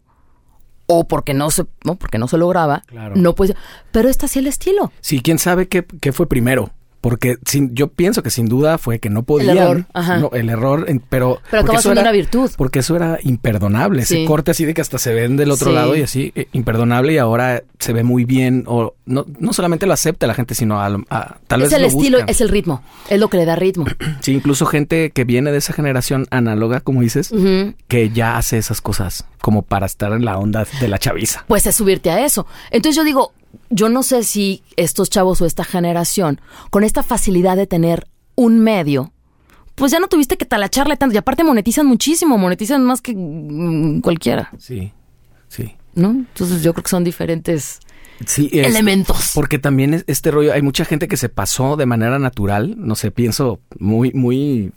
o porque no se, no, porque no se lo graba. Claro. No puede, pero está así el estilo. Sí, quién sabe qué, qué fue primero. Porque sin, yo pienso que sin duda fue que no podían. error, ajá. No, el error, pero. Pero acaba eso siendo era- una virtud. Porque eso era imperdonable. Ese Sí. corte así de que hasta se ven del otro Sí. lado y así, eh, imperdonable. Y ahora se ve muy bien. O no, no solamente lo acepta la gente, sino a, a- tal es vez el lo estilo, buscan. es el ritmo, es lo que le da ritmo. Sí, incluso gente que viene de esa generación análoga, como dices, que ya hace esas cosas como para estar en la onda de la chaviza. pues es subirte a eso. Entonces yo digo, yo no sé si estos chavos o esta generación, con esta facilidad de tener un medio, pues ya no tuviste que talacharle tanto. Y aparte monetizan muchísimo, monetizan más que mm, cualquiera, Sí, sí. ¿no? Entonces yo creo que son diferentes Sí, es- elementos. Porque también es- este rollo, hay mucha gente que se pasó de manera natural, no sé, pienso muy, muy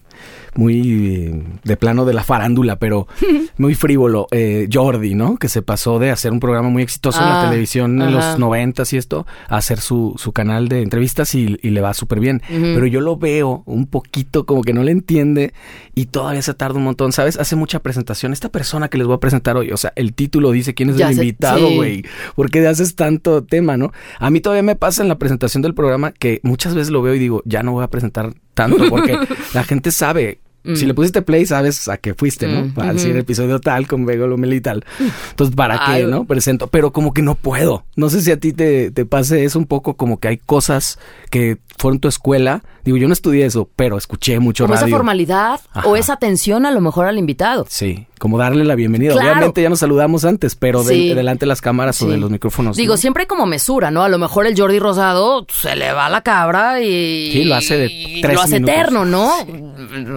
muy de plano de la farándula, pero muy frívolo. Eh, Jordi, ¿no? Que se pasó de hacer un programa muy exitoso en la Ah, televisión en los noventas y esto, a hacer su, su canal de entrevistas y, y le va súper bien. Pero yo lo veo un poquito como que no le entiende y todavía se tarda un montón, ¿sabes? Hace mucha presentación. Esta persona que les voy a presentar hoy, o sea, el título dice quién es Ya el invitado, sí. güey. ¿Por qué haces tanto tema, no? A mí todavía me pasa en la presentación del programa que muchas veces lo veo y digo, ya no voy a presentar tanto porque la gente sabe. Si Mm. le pusiste play, sabes a qué fuiste, ¿no? Mm, decir episodio tal con Vego Lomeli y tal. Entonces, ¿para Ay. qué, no? Presento. Pero como que no puedo. No sé si a ti te, te pase eso un poco como que hay cosas que fueron tu escuela. Digo, yo no estudié eso, pero escuché mucho Como esa radio. formalidad Ajá. o esa atención a lo mejor al invitado. Sí, como darle la bienvenida. Claro. Obviamente ya nos saludamos antes, pero de- delante de las cámaras o de los micrófonos. Digo, ¿no? siempre hay como mesura, ¿no? A lo mejor el Jordi Rosado se le va la cabra y... Sí, lo hace de y tres Lo hace minutos. eterno, ¿no?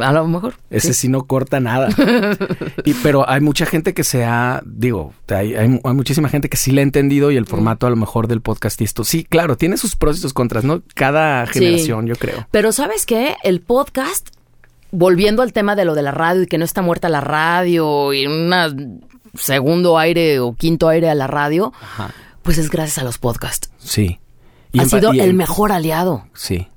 A lo mejor. Ese sí no corta nada. y, pero hay mucha gente que se ha, digo, hay, hay, hay muchísima gente que sí le ha entendido y el formato a lo mejor del podcast y esto. Sí, claro, tiene sus pros y sus contras, ¿no? Cada Sí. generación, yo creo. Pero ¿sabes qué? El podcast, volviendo al tema de lo de la radio y que no está muerta la radio y un segundo aire o quinto aire a la radio, Ajá. pues es gracias a los podcasts. Sí. ha sido y el mejor aliado. Sí.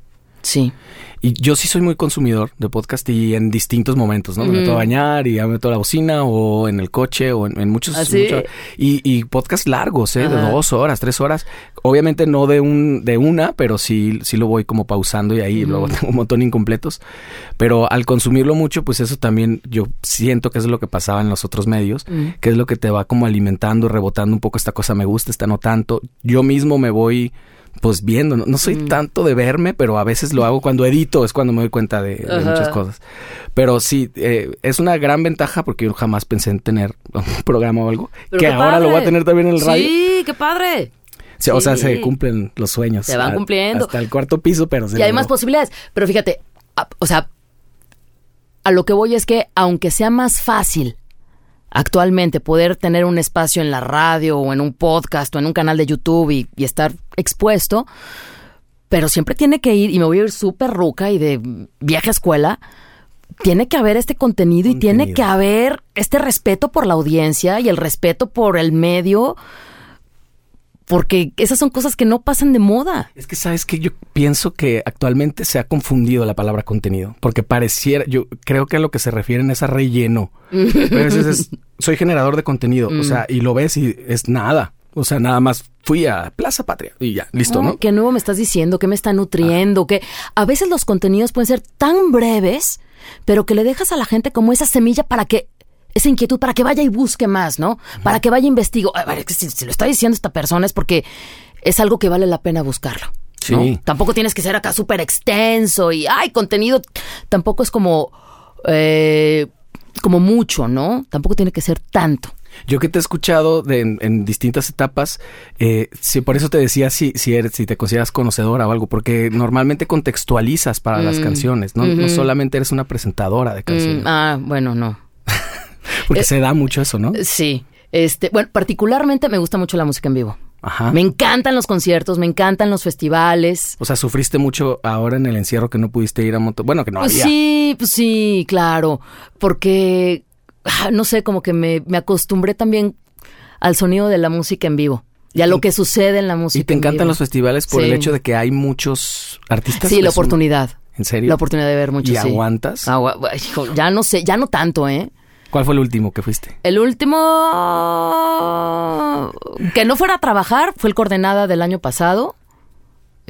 Sí. Y yo sí soy muy consumidor de podcast y en distintos momentos, ¿no? Me meto a bañar y ya meto la bocina o en el coche o en, en muchos... ¿Ah, sí? y, y podcast largos, ¿eh? De dos horas, tres horas. Obviamente no de un de una, pero sí, sí lo voy como pausando y ahí luego tengo un montón incompletos. Pero al consumirlo mucho, pues eso también yo siento que es lo que pasaba en los otros medios, que es lo que te va como alimentando, rebotando un poco esta cosa me gusta, esta no tanto. Yo mismo me voy pues viendo, no, no soy tanto de verme, pero a veces lo hago cuando edito, es cuando me doy cuenta de, muchas cosas. Pero sí, eh, es una gran ventaja porque yo jamás pensé en tener un programa o algo, Pero que ahora lo voy a tener también en el radio. Sí, qué padre. Sí, O sea, se cumplen los sueños. Se van A- cumpliendo. Hasta el cuarto piso, pero se Y hay más posibilidades. Pero fíjate, a- o sea, a lo que voy es que aunque sea más fácil actualmente poder tener un espacio en la radio o en un podcast o en un canal de YouTube y, y estar expuesto, pero siempre tiene que ir, y me voy a ir súper ruca y de vieja escuela, tiene que haber este contenido, y tiene que haber este respeto por la audiencia y el respeto por el medio, porque esas son cosas que no pasan de moda. Es que sabes que yo pienso que actualmente se ha confundido la palabra contenido, porque pareciera, yo creo que a lo que se refieren es a relleno. Pero a veces es, soy generador de contenido, o sea, y lo ves y es nada. O sea, nada más fui a Plaza Patria y ya, listo, ¿no? ¿Qué nuevo me estás diciendo? ¿Qué me está nutriendo? Que a veces los contenidos pueden ser tan breves, pero que le dejas a la gente como esa semilla para que esa inquietud para que vaya y busque más, ¿no? Para que vaya e investigue. A ver, si, si lo está diciendo esta persona es porque es algo que vale la pena buscarlo. ¿no? Sí. Tampoco tienes que ser acá súper extenso y, ay, contenido. Tampoco es como, eh, como mucho, ¿no? Tampoco tiene que ser tanto. Yo que te he escuchado de- en, en distintas etapas, eh, sí, por eso te decía si, si, eres, si te consideras conocedora o algo, porque normalmente contextualizas para las canciones, ¿no? No solamente eres una presentadora de canciones, Mm, ah, bueno, no. Porque eh, se da mucho eso, ¿no? Sí. Este, bueno, particularmente me gusta mucho la música en vivo. Ajá. Me encantan los conciertos, me encantan los festivales. O sea, sufriste mucho ahora en el encierro que no pudiste ir a moto. Bueno, que no Pues había. sí, pues sí, claro. Porque, ah, no sé, como que me, me acostumbré también al sonido de la música en vivo y a lo que sucede en la música. Y te en encantan los festivales por el hecho de que hay muchos artistas. Sí, la un- oportunidad. ¿En serio? La oportunidad de ver mucho, ¿Y sí. aguantas? Agua- hijo, ya no sé, ya no tanto, ¿eh? ¿Cuál fue el último que fuiste? El último que no fuera a trabajar fue el coordenada del año pasado.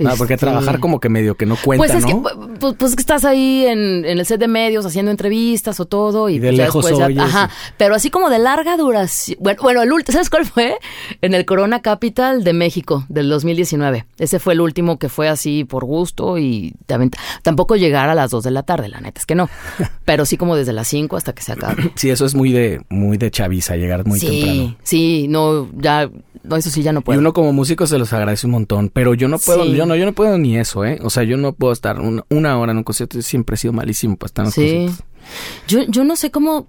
Ah, porque Este, trabajar como que medio que no cuenta, Pues es ¿no? que pues, pues que estás ahí en, en el set de medios haciendo entrevistas o todo y, Y de pues ya lejos después ya- oyes ajá, pero así como de larga duración. Bueno, bueno, el último, ¿sabes cuál fue? En el Corona Capital de México del 2019. Ese fue el último que fue así por gusto y también- tampoco llegar a las 2 de la tarde, la neta es que no. Pero sí como desde las 5 hasta que se acabe. Sí, eso es muy de muy de chaviza, llegar muy sí, temprano. sí, no, ya, no, eso sí ya no Y puedo. uno como músico se los agradece un montón, pero yo no puedo, Sí. yo no, yo no puedo ni eso, ¿eh? O sea, yo no puedo estar una, una hora en un concierto, yo siempre he sido malísimo para estar en los Sí. conciertos. Yo, yo no sé cómo,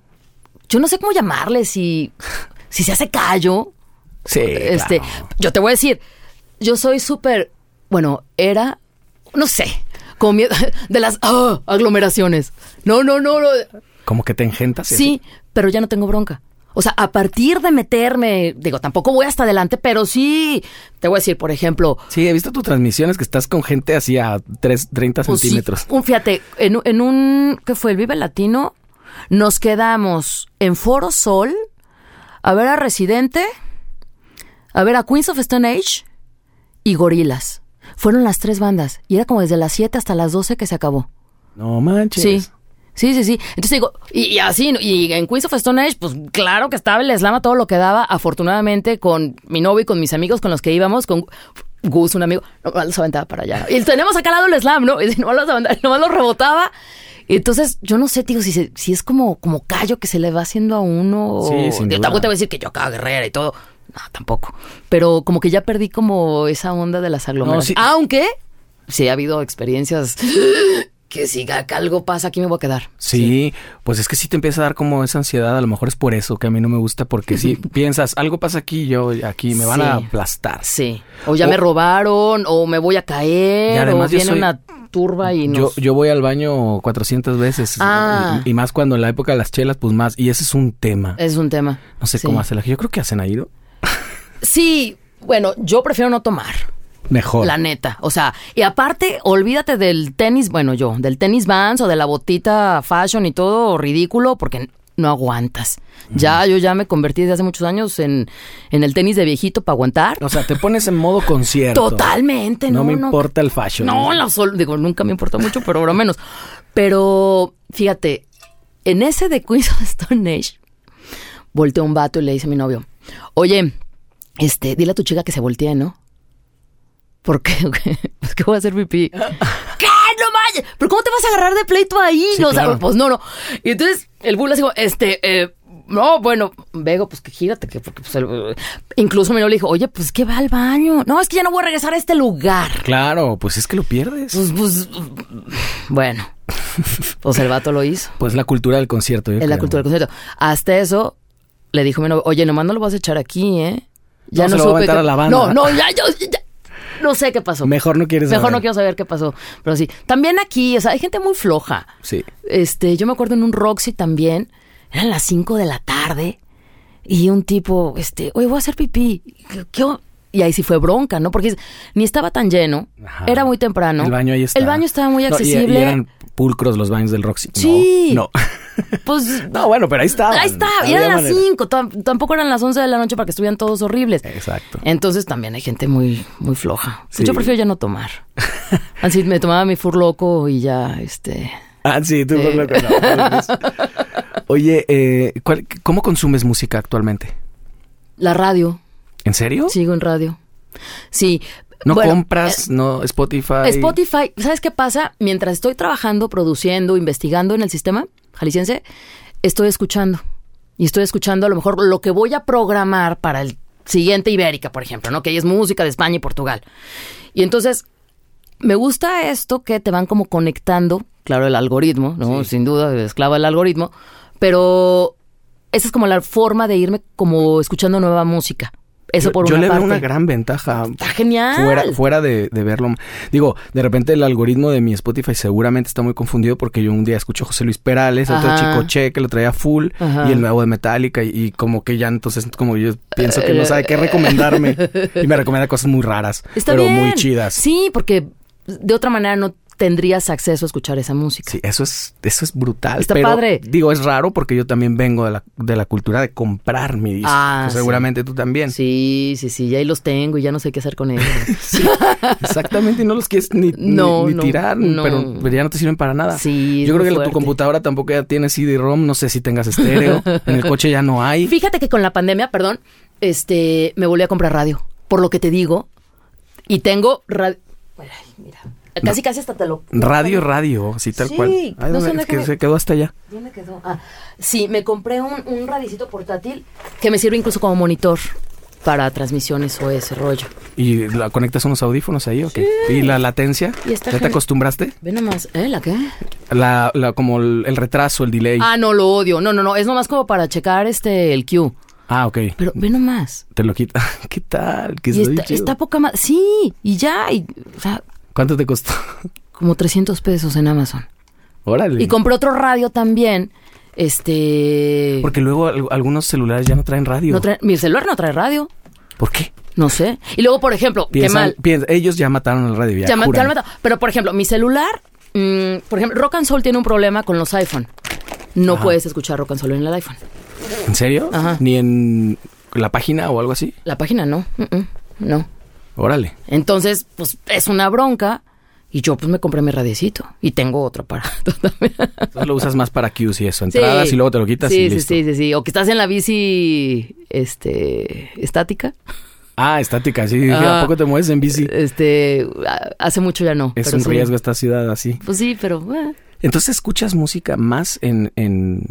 yo no sé cómo llamarle si, si se hace callo. Sí, este, claro. yo te voy a decir, yo soy súper, bueno, era, no sé, Con miedo de las ah, aglomeraciones. No, no, no, no. Como que te engentas. Sí, pero ya no tengo bronca. O sea, a partir de meterme, digo, tampoco voy hasta adelante, pero sí, te voy a decir, por ejemplo. Sí, he visto tus transmisiones que estás con gente así a tres- 30 Pues sí, centímetros. un, fíjate, en, un- en un, ¿qué fue? El Vive Latino, nos quedamos en Foro Sol a ver a Residente, a ver a Queens of Stone Age y Gorilas. Fueron las tres bandas y era como desde las 7 hasta las 12 que se acabó. No manches. Sí. Sí, sí, sí. Entonces digo, y, y así, y en Queens of Stone Age, pues claro que estaba el slam a todo lo que daba, afortunadamente con mi novio y con mis amigos con los que íbamos, con Gus, un amigo, nomás los aventaba para allá. Y tenemos acá al lado el slam, ¿no? Y nomás los aventaba, nomás los rebotaba. Entonces, yo no sé, digo, si, se- si es como, como callo que se le va haciendo a uno. Sí, sin Yo duda. tampoco te voy a decir que yo acá guerrera y todo. No, tampoco. Pero como que ya perdí como esa onda de las aglomeraciones. sí. Aunque sí ha habido experiencias que si algo pasa, aquí me voy a quedar. Sí, pues es que sí te empieza a dar como esa ansiedad, a lo mejor es por eso que a mí no me gusta, porque si piensas, algo pasa aquí, yo aquí me van a aplastar. Sí. O ya O- me robaron, o me voy a caer, o yo viene soy- una turba y Yo, nos... yo voy al baño 400 veces Ah. y, y más cuando en la época de las chelas, pues más, y ese es un tema. Es un tema. No sé Sí. cómo hace la Yo creo que hacen ahí, ¿no? Sí, bueno, yo prefiero no tomar. Mejor. La neta. O sea, y aparte, olvídate del tenis, bueno, yo, del tenis Vans o de la botita fashion y todo ridículo, porque no aguantas. Ya, yo ya me convertí desde hace muchos años en, en el tenis de viejito para aguantar. O sea, te pones en modo concierto. Totalmente, no. No, me importa el fashion. No, la sol- digo, nunca me importa mucho, pero ahora menos. Pero, fíjate, en ese de Queens of Stone Age, volteó un vato y le dice a mi novio, oye, este, dile a tu chica que se voltee, ¿no? ¿Por qué? Pues que voy a hacer pipí. ¿Qué? No manches. ¿Pero cómo te vas a agarrar de pleito ahí? Sí, No, o sea, claro. pues no, no. Y entonces el bull así, como, este, eh, no, bueno, Vego, pues que gírate, que porque pues, el- incluso mi novio le dijo, oye, pues que va al baño. No, es que ya no voy a regresar a este lugar. Claro, pues es que lo pierdes. Pues, pues, bueno. Pues el vato lo hizo. Pues la cultura del concierto. yo Es la cultura del concierto. Hasta eso, le dijo mi novio, oye, nomás no lo vas a echar aquí, ¿eh? Ya No, no, se lo va a supe qué- a la banda. No, no, ya, yo, ya- no sé qué pasó. Mejor no quieres Mejor saber. no quiero saber qué pasó. Pero sí. También aquí, o sea, hay gente muy floja. Sí. Este, yo me acuerdo en un Roxy también, eran las 5 de la tarde, y un tipo, este, oye, voy a hacer pipí. ¿Qué- qué o-?" Y ahí sí fue bronca, ¿no? Porque ni estaba tan lleno, Ajá. era muy temprano. El baño ahí está. El baño estaba muy No, y- accesible. y, eran pulcros los baños del Roxy. No, Sí. No. Pues, No, bueno, pero ahí estaba. ahí está, y eran las 5, tampoco eran las 11 de la noche para que estuvieran todos horribles. Exacto. Entonces también hay gente muy, muy floja. Pues Sí. Yo prefiero ya no tomar. Así me tomaba mi furloco y ya, este... Ah, sí, tú loco, no, no, no. Oye, eh, ¿cuál- ¿cómo consumes música actualmente? La radio, ¿En serio? sigo en radio. Sí. ¿No bueno, compras? ¿No Spotify? Spotify, ¿sabes qué pasa? Mientras estoy trabajando, produciendo, investigando en el sistema jalisciense, estoy escuchando. Y estoy escuchando a lo mejor lo que voy a programar para el siguiente Ibérica, por ejemplo, ¿no? Que ahí es música de España y Portugal. Y entonces, me gusta esto que te van como conectando, claro, el algoritmo, ¿no? Sin duda, esclava el algoritmo, pero esa es como la forma de irme como escuchando nueva música. Eso Yo- por yo una le parte. veo una gran ventaja. Está genial. Fuera, fuera de, de verlo. Digo, de repente el algoritmo de mi Spotify seguramente está muy confundido porque yo un día escucho a José Luis Perales, otro Ajá. chico Che que lo traía full Ajá. y el nuevo de Metallica y, y como que ya entonces como yo pienso que no sabe qué recomendarme y me recomienda cosas muy raras, Está pero bien. muy chidas. Sí, porque de otra manera no tendrías acceso a escuchar esa música. Sí, eso es, eso es brutal. Está pero, padre. Digo, es raro porque yo también vengo de la, de la cultura de comprar mi disco. Ah, Pues seguramente tú también. Sí, sí, sí, ya ahí los tengo y ya no sé qué hacer con ellos. Exactamente, y no los quieres ni, ni- No, ni no, tirar, no. Pero, pero ya no te sirven para nada. Sí, Yo creo que tu computadora tampoco ya tiene CD-ROM, no sé si tengas estéreo. en el coche ya no hay. Fíjate que con la pandemia, perdón, este, me volví a comprar radio, por lo que te digo, y tengo radio. Mira, casi casi hasta te lo. Radio, radio, así tal Sí, cual. no Ay, sé ¿dónde- dónde es que se quedó hasta allá. ¿Dónde quedó? Ah, sí, me compré un, un radicito portátil que me sirve incluso como monitor para transmisiones o ese rollo. ¿Y la conectas unos audífonos ahí o qué? ¿Y la latencia? Y ¿Ya te acostumbraste? Ve nomás, ¿eh? ¿La qué? La, la, como el, el retraso, el delay. Ah, no, lo odio. No, no, no. Es nomás como para checar este el Q. Ah, ok. Pero ve nomás. Te lo quita. ¿Qué tal? Que Y está está, poca más. Sí, y ya. Y, o sea, ¿Cuánto te costó? Como 300 pesos en Amazon. Órale. Y compré otro radio también. Este. Porque luego al- algunos celulares ya no traen radio. no mi celular no trae radio. ¿Por qué? No sé. Y luego, por ejemplo, qué mal. piensan- ellos ya mataron el radio. Ya, Ya mató. Pero, por ejemplo, mi celular, mm, por ejemplo, Rock and Soul tiene un problema con los iPhone. No Ajá. puedes escuchar Rock and Soul en el iPhone. ¿En serio? Ajá. ¿Ni en la página o algo así? La página no. mm, mm, no. Órale. Entonces, pues es una bronca. Y yo, pues me compré mi radiecito. Y tengo otro aparato también. Entonces lo usas más para cues y eso. Entradas Sí. y luego te lo quitas sí, y sí, listo. sí, sí, sí. O que estás en la bici, este, estática. Ah, estática, sí. Ajá. ¿A poco te mueves en bici? Este, hace mucho ya no. Es un sí. riesgo esta ciudad así. Pues sí, pero... eh. Entonces escuchas música más en, en,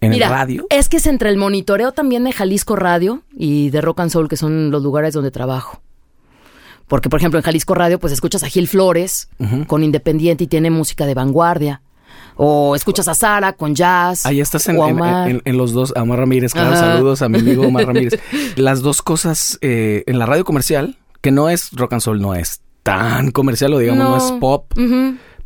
en Mira, el radio. es que es entre el monitoreo también de Jalisco Radio y de Rock and Soul, que son los lugares donde trabajo. Porque, por ejemplo, en Jalisco Radio, pues escuchas a Gil Flores con Independiente y tiene música de vanguardia. O escuchas a Sara con jazz. Ahí estás en, en- Omar. en- en los dos, a Omar Ramírez, claro, Ajá. saludos a mi amigo Omar Ramírez. Las dos cosas eh, en la radio comercial, que no es rock and soul, no es tan comercial o digamos no, es pop,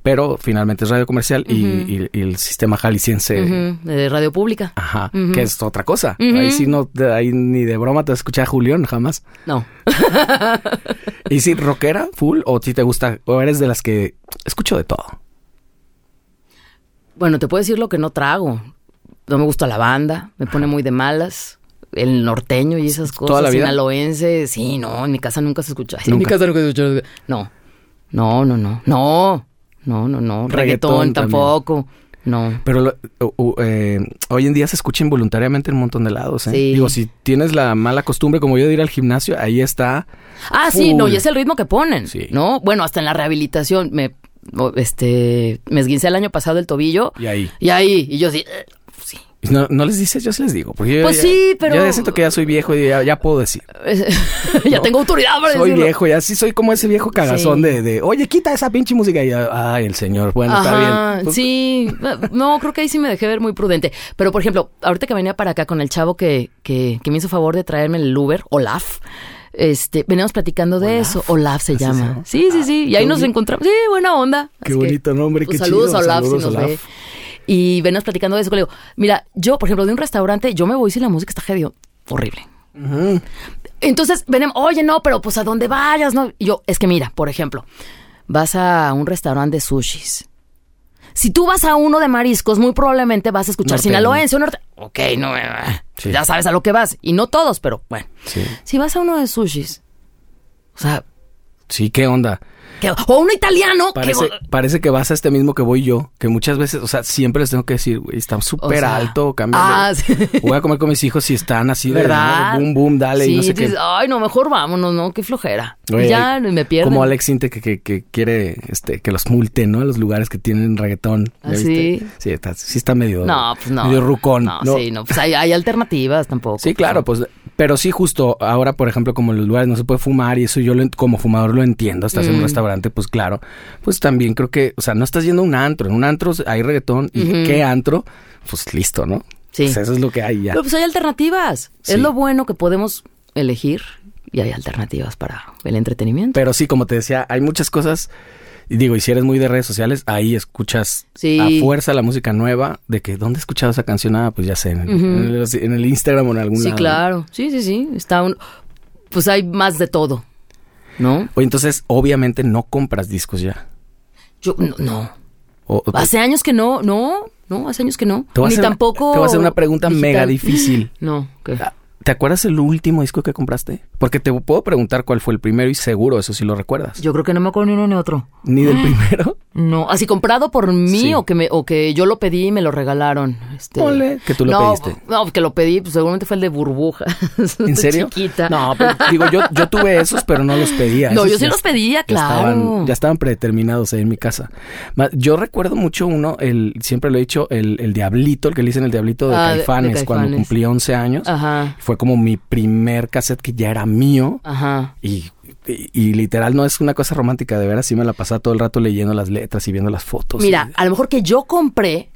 pero finalmente es radio comercial y, y- y el sistema jalisciense, de radio pública. ajá, que es otra cosa. Ahí sí no, ahí ni de broma te vas a Julián jamás. No. Y si rockera, full, o si te gusta, o eres de las que escucho de todo. Bueno, te puedo decir lo que no trago. No me gusta la banda, me pone muy de malas. El norteño y esas cosas. ¿Toda la vida? Sinaloense, sí, no, en mi casa nunca se escucha. En mi casa nunca se escucha. No, no, no, no, no, no, no, no. Reggaetón Reggaetón tampoco. No. Pero o, eh, hoy en día se escucha involuntariamente en un montón de lados. ¿eh? Sí. Digo, si tienes la mala costumbre como yo de ir al gimnasio, ahí está. Ah, sí, no, y es el ritmo que ponen, Sí. ¿no? Bueno, hasta en la rehabilitación me, este, me esguincé el año pasado el tobillo. Y ahí. Y ahí, y yo sí, No, no les dices, yo sí les digo. Porque yo Pues ya- sí, pero- Yo ya siento que ya soy viejo y ya, ya puedo decir. ya No. tengo autoridad para Soy decirlo. viejo, ya sí soy como ese viejo cagazón Sí. de, de, oye, quita esa pinche música. Y ay, el señor, bueno, está bien. Pues, sí. No, creo que ahí sí me dejé ver muy prudente. Pero, por ejemplo, ahorita que venía para acá con el chavo que, que, que me hizo favor de traerme el Uber, Olaf, este, veníamos platicando de Olaf. eso. Olaf se ¿Así se llama. Sí, sí, sí. Y ahí nos bonito. encontramos. Sí, buena onda. Qué Así que, bonito nombre, pues, qué saludos chido. a Olaf Saludos, si nos Olaf. ve. Y veníamos platicando de eso. Le digo, mira, yo, por ejemplo, de un restaurante, yo me voy si la música está heavy. Horrible. Entonces, venimos, oye, no, pero pues a donde vayas, ¿no? Y yo, es que mira, por ejemplo, vas a un restaurante de sushis. Si tú vas a uno de mariscos, muy probablemente vas a escuchar Norteño. sinaloense o norte. Ok, no, eh, Sí. ya sabes a lo que vas. Y no todos, pero bueno. Sí. Si vas a uno de sushis, o sea, Sí, qué onda. Que- o uno italiano, que- Parece, parece que vas a este mismo que voy yo, que muchas veces, o sea, siempre les tengo que decir, güey, está súper sea, alto, cambia. ah, sí. Voy a comer con mis hijos si están así de ¿verdad? boom, boom, dale, sí, y no sé qué. dices, Ay, no, mejor vámonos, ¿no? Qué flojera. Güey, ya me pierdo. Como Alex Inte que, que, que quiere este, que los multen, ¿no? A los lugares que tienen reggaetón. ¿Ya ¿Ah, sí? Sí, está, sí está medio. No, pues no. Medio rucón. No, sí, no, pues hay, hay alternativas tampoco. Sí, claro, pues, pero sí, justo ahora, por ejemplo, como en los lugares no se puede fumar y eso yo lo como fumador lo entiendo, estás en un Mm. Restaurante, pues claro, pues también creo que, o sea, no estás yendo a un antro, en un antro hay reggaetón y qué antro, pues listo, ¿no? Sí. Pues eso es lo que hay ya. Pero pues hay alternativas. Sí. Es lo bueno que podemos elegir y hay alternativas para el entretenimiento. Pero sí, como te decía, hay muchas cosas. Y digo, y si eres muy de redes sociales, ahí escuchas Sí. a fuerza la música nueva de que ¿dónde he escuchado esa canción? Ah, pues ya sé, en, el, en el Instagram o en algún Sí, lado. claro. Sí, sí, sí. Está un... Pues hay más de todo. ¿No? Oye, entonces, obviamente no compras discos ya. Yo, no. no. O- o- Hace años que no, no, no, hace años que no. te Ni tampoco. Te voy a hacer una pregunta digital. mega difícil. No, ¿qué? Ah, ¿Te acuerdas el último disco que compraste? Porque te puedo preguntar cuál fue el primero y seguro eso sí lo recuerdas. Yo creo que no me acuerdo ni uno ni otro. Ni del primero. No, así comprado por mí Sí. o que me o que yo lo pedí y me lo regalaron. Este, Ole, que tú lo no, pediste. No, que lo pedí, pues seguramente fue el de burbuja. ¿En serio? Chiquita. No, pero digo, yo, yo tuve esos, pero no los pedía. No, Esos yo sí ya los pedía, ya claro. Estaban, ya estaban predeterminados ahí en mi casa. Yo recuerdo mucho uno, el siempre lo he dicho, el, el Diablito, el que le dicen el Diablito de, Ah, de- de Caifanes, cuando Caifanes. cumplí 11 años. Ajá, Fue como mi primer cassette que ya era mío. ajá. Y, y- y literal no es una cosa romántica, de veras sí me la pasaba todo el rato leyendo las letras y viendo las fotos. Mira, y- a lo mejor que yo compré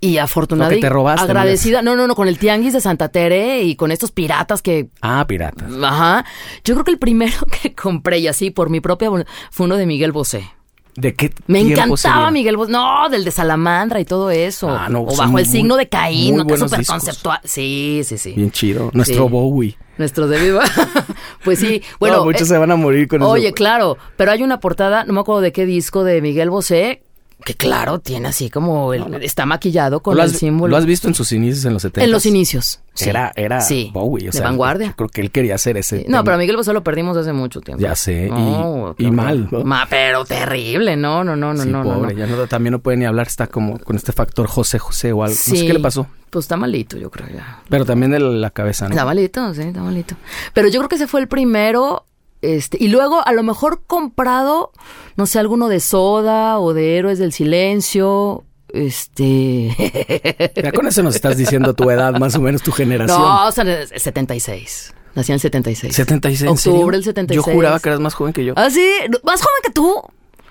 y afortunada Lo que y te robaste, ¿no? agradecida. No, no, no, con el tianguis de Santa Tere y con estos piratas que Ah, piratas. Ajá. Yo creo que el primero que compré y así por mi propia fue uno de Miguel Bosé. ¿De qué Me encantaba sería? Miguel Bosé. No, del de Salamandra y todo eso. Ah, no, o son bajo el muy- signo de Caín, ¿no? súper conceptual. Sí, sí, sí. Bien chido. Nuestro Sí. Bowie. Nuestro de viva. pues sí. Bueno, No, muchos eh, se van a morir con eso. Oye, claro, pero hay una portada, no me acuerdo de qué disco de Miguel Bosé, que claro, tiene así como el- está maquillado con ¿Lo el has, símbolo. lo has visto en sus inicios en los 70? en los inicios. sí. Era, era Sí, Bowie, o de sea, vanguardia. Creo que él quería hacer ese. Sí, No, pero a Miguel Bosé lo perdimos hace mucho tiempo. Ya sé, y- No, mal. Ma- pero terrible, no, no, no, no, no, pobre, ya no, también no puede ni hablar, está como con este factor José José o algo. No sé qué le pasó. Pues está malito, yo creo ya. Pero también de la cabeza, ¿no? Está malito, sí, está malito. Pero yo creo que ese fue el primero. Este, y luego a lo mejor comprado, no sé, alguno de Soda o de Héroes del Silencio. Este. Ya con eso nos estás diciendo tu edad, más o menos tu generación. no, o sea, es- es 76. Nací en el 76. 76. ¿en Octubre del 76. Yo juraba que eras más joven que yo. ¿Ah, sí? ¿Más joven que tú?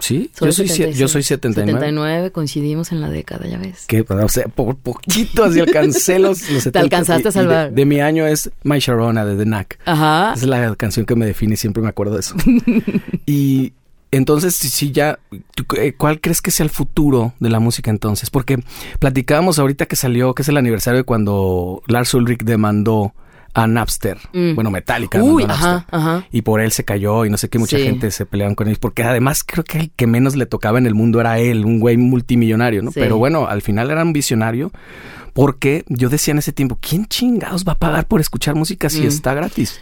Sí, Soy yo soy, sie- 76. yo soy 79. 79, coincidimos en la década, ya ves. Que, o sea, por poquito así alcancé los, los 70. alcanzaste a y- salvar. De, mi año es My Sharona de The Knack. Ajá. Es la canción que me define, siempre me acuerdo de eso. y entonces, si ya, ¿tú, eh, ¿cuál crees que sea el futuro de la música entonces? Porque platicábamos ahorita que salió, que es el aniversario de cuando Lars Ulrich demandó a Napster. Mm. Bueno, Metallica. Uy, ajá. Y por él se cayó y no sé qué, mucha Sí. gente se peleaban con él. Porque además creo que el que menos le tocaba en el mundo era él, un güey multimillonario, ¿no? Sí. Pero bueno, al final era un visionario. Porque yo decía en ese tiempo, ¿quién chingados va a pagar por escuchar música si Mm. está gratis?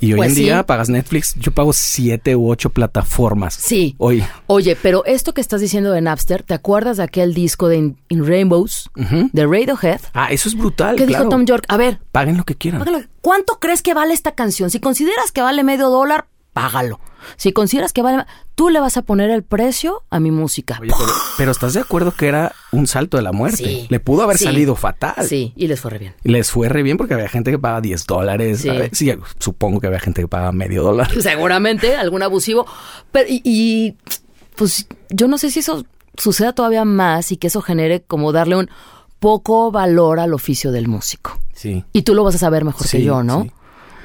Y hoy Pues en sí. día pagas Netflix, yo pago siete u ocho plataformas. Sí. Hoy. Oye, pero esto que estás diciendo de Napster, ¿te acuerdas de aquel disco de In, In Rainbows Ujú. de Radiohead? Ah, eso es brutal. ¿Qué claro. dijo Tom York? A ver, Paguen lo que quieran. ¿cuánto crees que vale esta canción? Si consideras que vale medio dólar, págalo. Si consideras que vale, tú le vas a poner el precio a mi música. Oye, pero, pero ¿estás de acuerdo que era un salto de la muerte? Sí. Le pudo haber Sí. salido fatal. Sí, y les fue re bien. Les fue re bien porque había gente que paga 10 dólares. Sí. Supongo que había gente que paga medio dólar. Seguramente, algún abusivo. Pero, y, y, pues yo no sé si eso suceda todavía más y que eso genere como darle un poco valor al oficio del músico. Sí. Y tú lo vas a saber mejor Sí, que yo, ¿no? sí.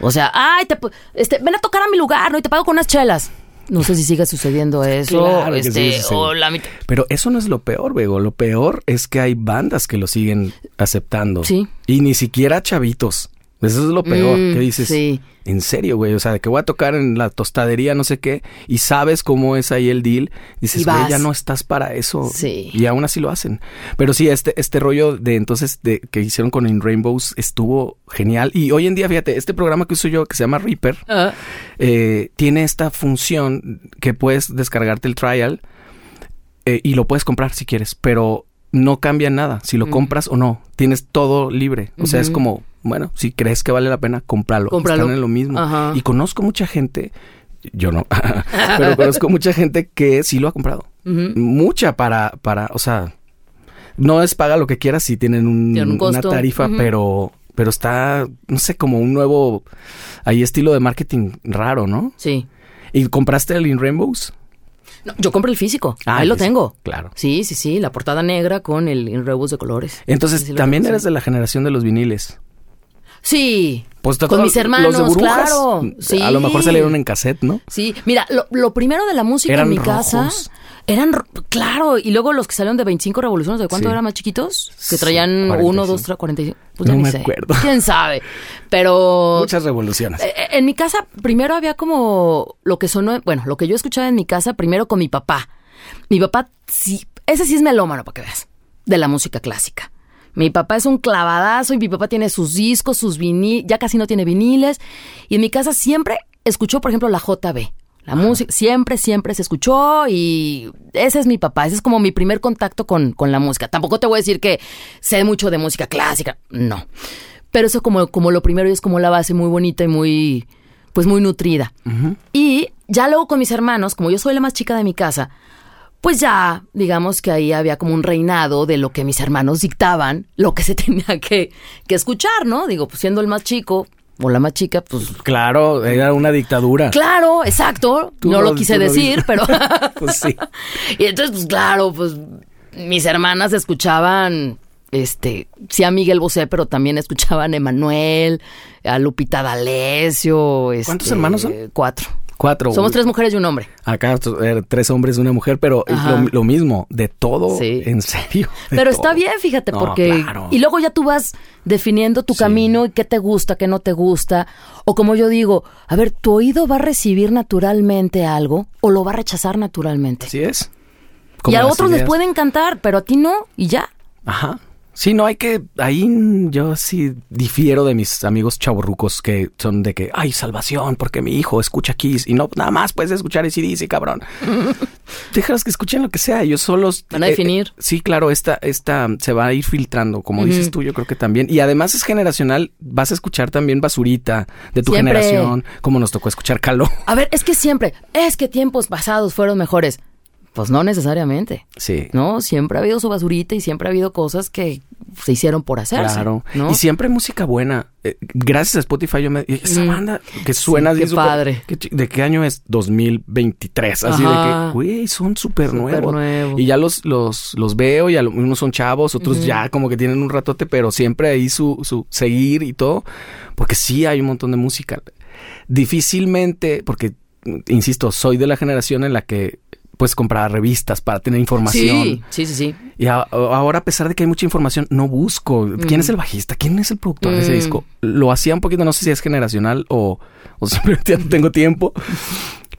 O sea, ay, te, este, ven a tocar a mi lugar, ¿no? Y te pago con unas chelas. No sé si sigue sucediendo eso. Claro este, o la mitad. Pero eso no es lo peor, Bego. Lo peor es que hay bandas que lo siguen aceptando. Sí. Y ni siquiera chavitos. Eso es lo peor. Mm, que dices, sí. en serio, güey. O sea, de que voy a tocar en la tostadería, no sé qué, y sabes cómo es ahí el deal. Dices, güey, ya no estás para eso. Sí. Y aún así lo hacen. Pero sí, este, este rollo de entonces de que hicieron con In Rainbows estuvo genial. Y hoy en día, fíjate, este programa que uso yo, que se llama Reaper, Ah, eh, tiene esta función que puedes descargarte el trial eh, y lo puedes comprar si quieres, pero no cambia nada si lo Mm. compras o no. Tienes todo libre. O sea, es como, bueno, si crees que vale la pena, cómpralo. Cómpralo. Están en lo mismo. Ajá. Y conozco mucha gente, yo no, pero conozco mucha gente que sí lo ha comprado. Mucha para, para, o sea, no es paga lo que quieras si tienen un- Tienen un una tarifa, pero, pero está, no sé, como un nuevo, ahí estilo de marketing raro, ¿no? Sí. ¿Y compraste el In Rainbows? No, yo compro el físico. Ah, Ahí el lo tengo. claro. Sí, sí, sí. La portada negra con el en rebus de colores. Entonces, Sí, sí lo también eres de la generación de los viniles. Sí. Pues Con mis hermanos, los de burbujas, claro. Sí. A lo mejor salieron en cassette, ¿no? Sí, mira, lo, lo primero de la música Eran en mi casa eran, ro- claro, y luego los que salieron de 25 revoluciones, ¿de cuánto Sí. eran más chiquitos? Que traían 45. 1, 2, 3, 45. Pues No me sé. acuerdo. ¿Quién sabe? Pero Muchas revoluciones. eh, eh, en mi casa primero había como lo que sonó, bueno, lo que yo escuchaba en mi casa primero con mi papá. Mi papá sí, ese sí es melómano para que veas, de la música clásica. Mi papá es un clavadazo y mi papá tiene sus discos, sus viniles, ya casi no tiene viniles. Y en mi casa siempre escuchó, por ejemplo, la JB. La música, siempre, siempre se escuchó y ese es mi papá, ese es como mi primer contacto con, con la música. Tampoco te voy a decir que sé mucho de música clásica, no. Pero eso como, como lo primero y es como la base muy bonita y muy, pues muy nutrida. Y ya luego con mis hermanos, como yo soy la más chica de mi casa, pues ya, digamos que ahí había como un reinado de lo que mis hermanos dictaban, lo que se tenía que, que escuchar, ¿no? Digo, pues siendo el más chico o la más chica, pues Claro, era una dictadura. claro, exacto, Tú no lo- lo quise lo decir, pero... Pues sí. y entonces, pues claro, pues mis hermanas escuchaban, este, sí a Miguel Bosé, pero también escuchaban a Emanuel, a Lupita D'Alessio. ¿Cuántos este, hermanos son? Cuatro. Cuatro. Somos tres mujeres y un hombre. Acá eh, tres hombres y una mujer, pero lo, lo mismo, de todo, Sí. en serio. Pero está bien, fíjate, No, porque... claro. Y luego ya tú vas definiendo tu Sí. camino y qué te gusta, qué no te gusta. O como yo digo, a ver, ¿tu oído va a recibir naturalmente algo o lo va a rechazar naturalmente? Así es. y a otros les puede encantar, pero a ti no, y ya. Ajá. Sí, no hay que. Ahí yo sí difiero de mis amigos chavorrucos que son de que, ay, salvación, porque mi hijo escucha Kiss y no, nada más puedes escuchar ACDC, cabrón. Déjalos que escuchen lo que sea, ellos solos. Van a definir. sí, claro, esta, esta se va a ir filtrando, como dices tú, yo creo que también. Y además es generacional, vas a escuchar también basurita de tu Siempre. generación, como nos tocó escuchar Caló. A ver, es que siempre, es que tiempos pasados fueron mejores. Pues no necesariamente. Sí. ¿No? Siempre ha habido su basurita y siempre ha habido cosas que se hicieron por hacerse. Claro. ¿no? Y siempre música buena. Eh, gracias a Spotify yo me... Esa Mm. banda que suena Sí, qué padre. ¿qué chi- ¿De qué año es? 2023. Así de que, güey, son súper nuevos. nuevo. Y ya los, los, los veo y algunos son chavos, otros ya como que tienen un ratote, pero siempre ahí su, su seguir y todo. Porque sí hay un montón de música. Difícilmente, porque, insisto, soy de la generación en la que puedes comprar revistas para tener información. Sí, sí, sí, sí. Y a- ahora, a pesar de que hay mucha información, no busco. ¿Quién es el bajista? ¿Quién es el productor de ese Mm. disco? Lo hacía un poquito, no sé si es generacional o, o simplemente ya no tengo tiempo.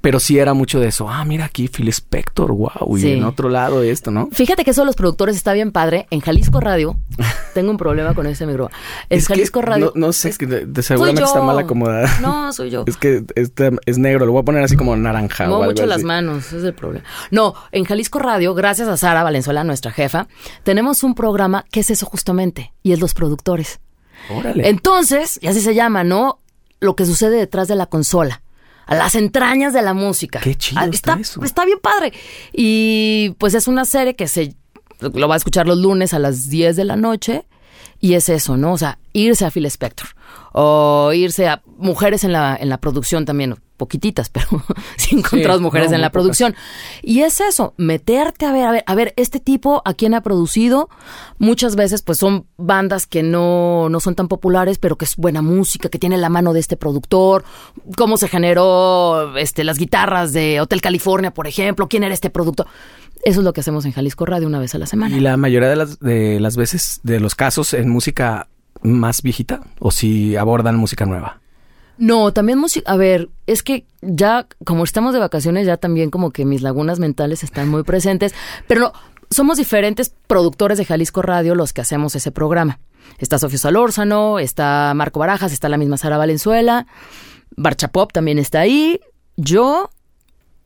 Pero sí era mucho de eso. Ah, mira aquí Phil Spector, wow. Y Sí. en otro lado esto, ¿no? Fíjate que eso de los productores está bien padre. En Jalisco Radio, tengo un problema con ese micro. En Es que Jalisco Radio. No, no sé, es que de- de- seguramente está mal acomodada. No, soy yo. Es que este es negro, lo voy a poner así como naranja. o Muevo algo mucho las manos, ese es el problema. No, en Jalisco Radio, gracias a Sara Valenzuela, nuestra jefa, tenemos un programa que es eso justamente, y es los productores. Órale. Entonces, y así se llama, ¿no? Lo que sucede detrás de la consola. A las entrañas de la música. Qué chido Ah, está está, eso. está bien padre. Y pues es una serie que se lo va a escuchar los lunes a las 10 de la noche. Y es eso, ¿no? O sea, irse a Phil Spector. O irse a mujeres en la, en la producción también. Poquititas, pero sí encontramos Sí, mujeres no, en la pocas. producción. Y es eso, meterte a ver, a ver, a ver, este tipo a quién ha producido. Muchas veces, pues son bandas que no, no son tan populares, pero que es buena música, que tiene la mano de este productor. Cómo se generó este, las guitarras de Hotel California, por ejemplo. ¿Quién era este productor? Eso es lo que hacemos en Jalisco Radio una vez a la semana. Y la mayoría de las, de las veces, de los casos, en música más viejita, o si abordan música nueva. No, también música. A ver, es que ya, como estamos de vacaciones, ya también como que mis lagunas mentales están muy presentes. Pero no, somos diferentes productores de Jalisco Radio los que hacemos ese programa. Está Sofía Solórzano, está Marco Barajas, está la misma Sara Valenzuela, Barcha Pop también está ahí. Yo.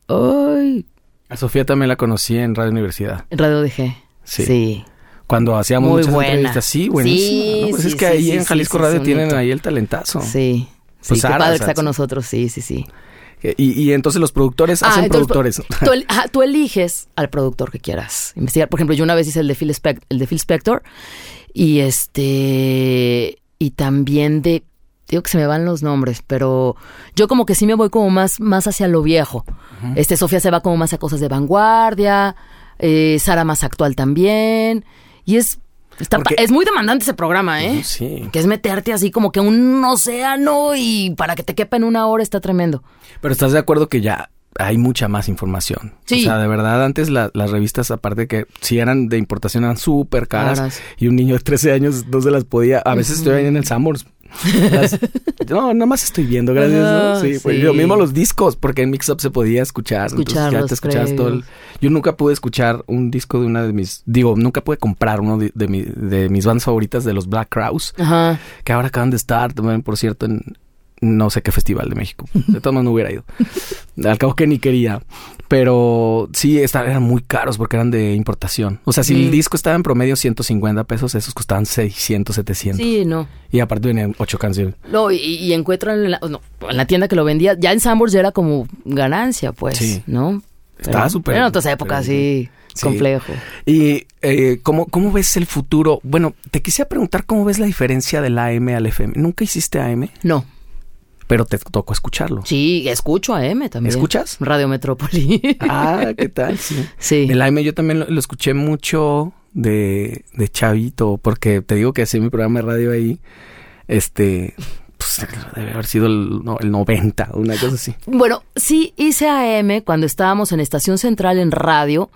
Ay. A Sofía también la conocí en Radio Universidad. en Radio DG. Sí. sí. Cuando hacíamos Muy muchas buena. entrevistas. Sí, buenísima. Sí, ¿no? Pues sí, es que sí, ahí sí, en sí, Jalisco sí, Radio tienen ahí el talentazo. Sí. Sí, Pues qué Sara, padre o que está con nosotros, sí, sí, sí. Y, y entonces los productores hacen Ah, entonces, productores. Tú, el- ajá, tú eliges al productor que quieras investigar. Por ejemplo, yo una vez hice el de Phil, Spec- el de Phil Spector y este y también de digo que se me van los nombres, pero yo como que sí me voy como más más hacia lo viejo. Este Sofía se va como más a cosas de vanguardia, eh, Sara más actual también y es está pa- Porque- es muy demandante ese programa, ¿eh? Sí. Que es meterte así como que un océano y para que te quepa en una hora está tremendo. Pero estás de acuerdo que ya hay mucha más información. Sí. O sea, de verdad, antes la- las revistas, aparte que si eran de importación, eran súper caras. Caras. Y un niño de 13 años no se las podía. A veces estoy ahí en el Sanborns. Las- no, nada más estoy viendo, gracias. ¿no? Sí, pues sí. lo mismo los discos, porque en Mix Up se podía escuchar. entonces ya Escuchar te escuchabas todo el-. Yo nunca pude escuchar un disco de una de mis. Digo, nunca pude comprar uno de, de mi- de mis bandas favoritas de los Black Crowes, Ajá. que ahora acaban de estar también, por cierto, en no sé qué festival de México. De todas maneras no hubiera ido. Al cabo que ni quería. Pero sí, esta- eran muy caros porque eran de importación. O sea, si el disco estaba en promedio 150 pesos, esos costaban 600, 700. Sí, no. Y aparte venían ocho canciones. No, y, y encuentro en la, no, en la tienda que lo vendía, ya en Sambors ya era como ganancia, pues, Sí. ¿no? Estaba Pero- súper- En otras épocas, sí, Sí. complejo. Y eh, ¿cómo, ¿cómo ves el futuro? Bueno, te quisiera preguntar cómo ves la diferencia del AM al FM. Nunca hiciste AM, No, pero te tocó escucharlo. sí, escucho a M también. ¿Escuchas? Radio Metrópoli. Ah, ¿qué tal? Sí. sí. El AM yo también lo, lo escuché mucho de, de chavito, porque te digo que hacía mi programa de radio ahí, este, pues debe haber sido el, no, el 90, una cosa así. Bueno, sí hice AM cuando estábamos en Estación Central en radio.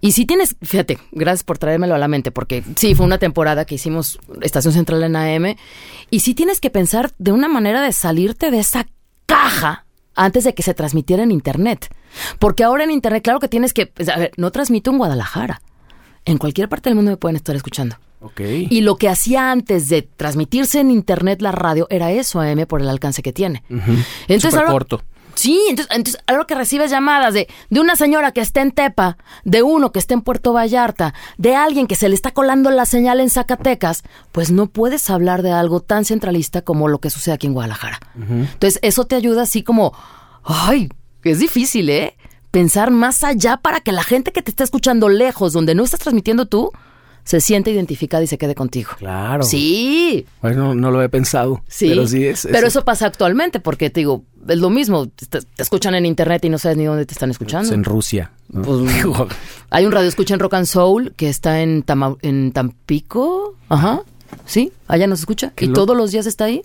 Y si tienes, fíjate, gracias por traérmelo a la mente, porque sí, fue una temporada que hicimos Estación Central en AM. Y sí tienes que pensar de una manera de salirte de esa caja antes de que se transmitiera en Internet. Porque ahora en Internet, claro que tienes que, a ver, no transmito en Guadalajara. En cualquier parte del mundo me pueden estar escuchando. Ok. Y lo que hacía antes de transmitirse en internet la radio era eso, AM, por el alcance que tiene. Entonces, Súper ahora- corto. Sí, entonces, entonces ahora que recibes llamadas de, de una señora que está en Tepa, de uno que está en Puerto Vallarta, de alguien que se le está colando la señal en Zacatecas, pues no puedes hablar de algo tan centralista como lo que sucede aquí en Guadalajara. Entonces, eso te ayuda así como, ay, es difícil, ¿eh? Pensar más allá para que la gente que te está escuchando lejos, donde no estás transmitiendo tú, se siente identificada y se quede contigo. Claro. Sí, Bueno, no lo he pensado. Sí, Pero sí es. Pero eso pasa actualmente, porque te digo, es lo mismo. Te, te escuchan en internet y no sabes ni dónde te están escuchando. es en Rusia. ¿no? Pues, Hay un radio escucha en Rock and Soul que está en, Tama- en Tampico. Ajá. Sí, allá nos escucha. Qué Y todos los días está ahí.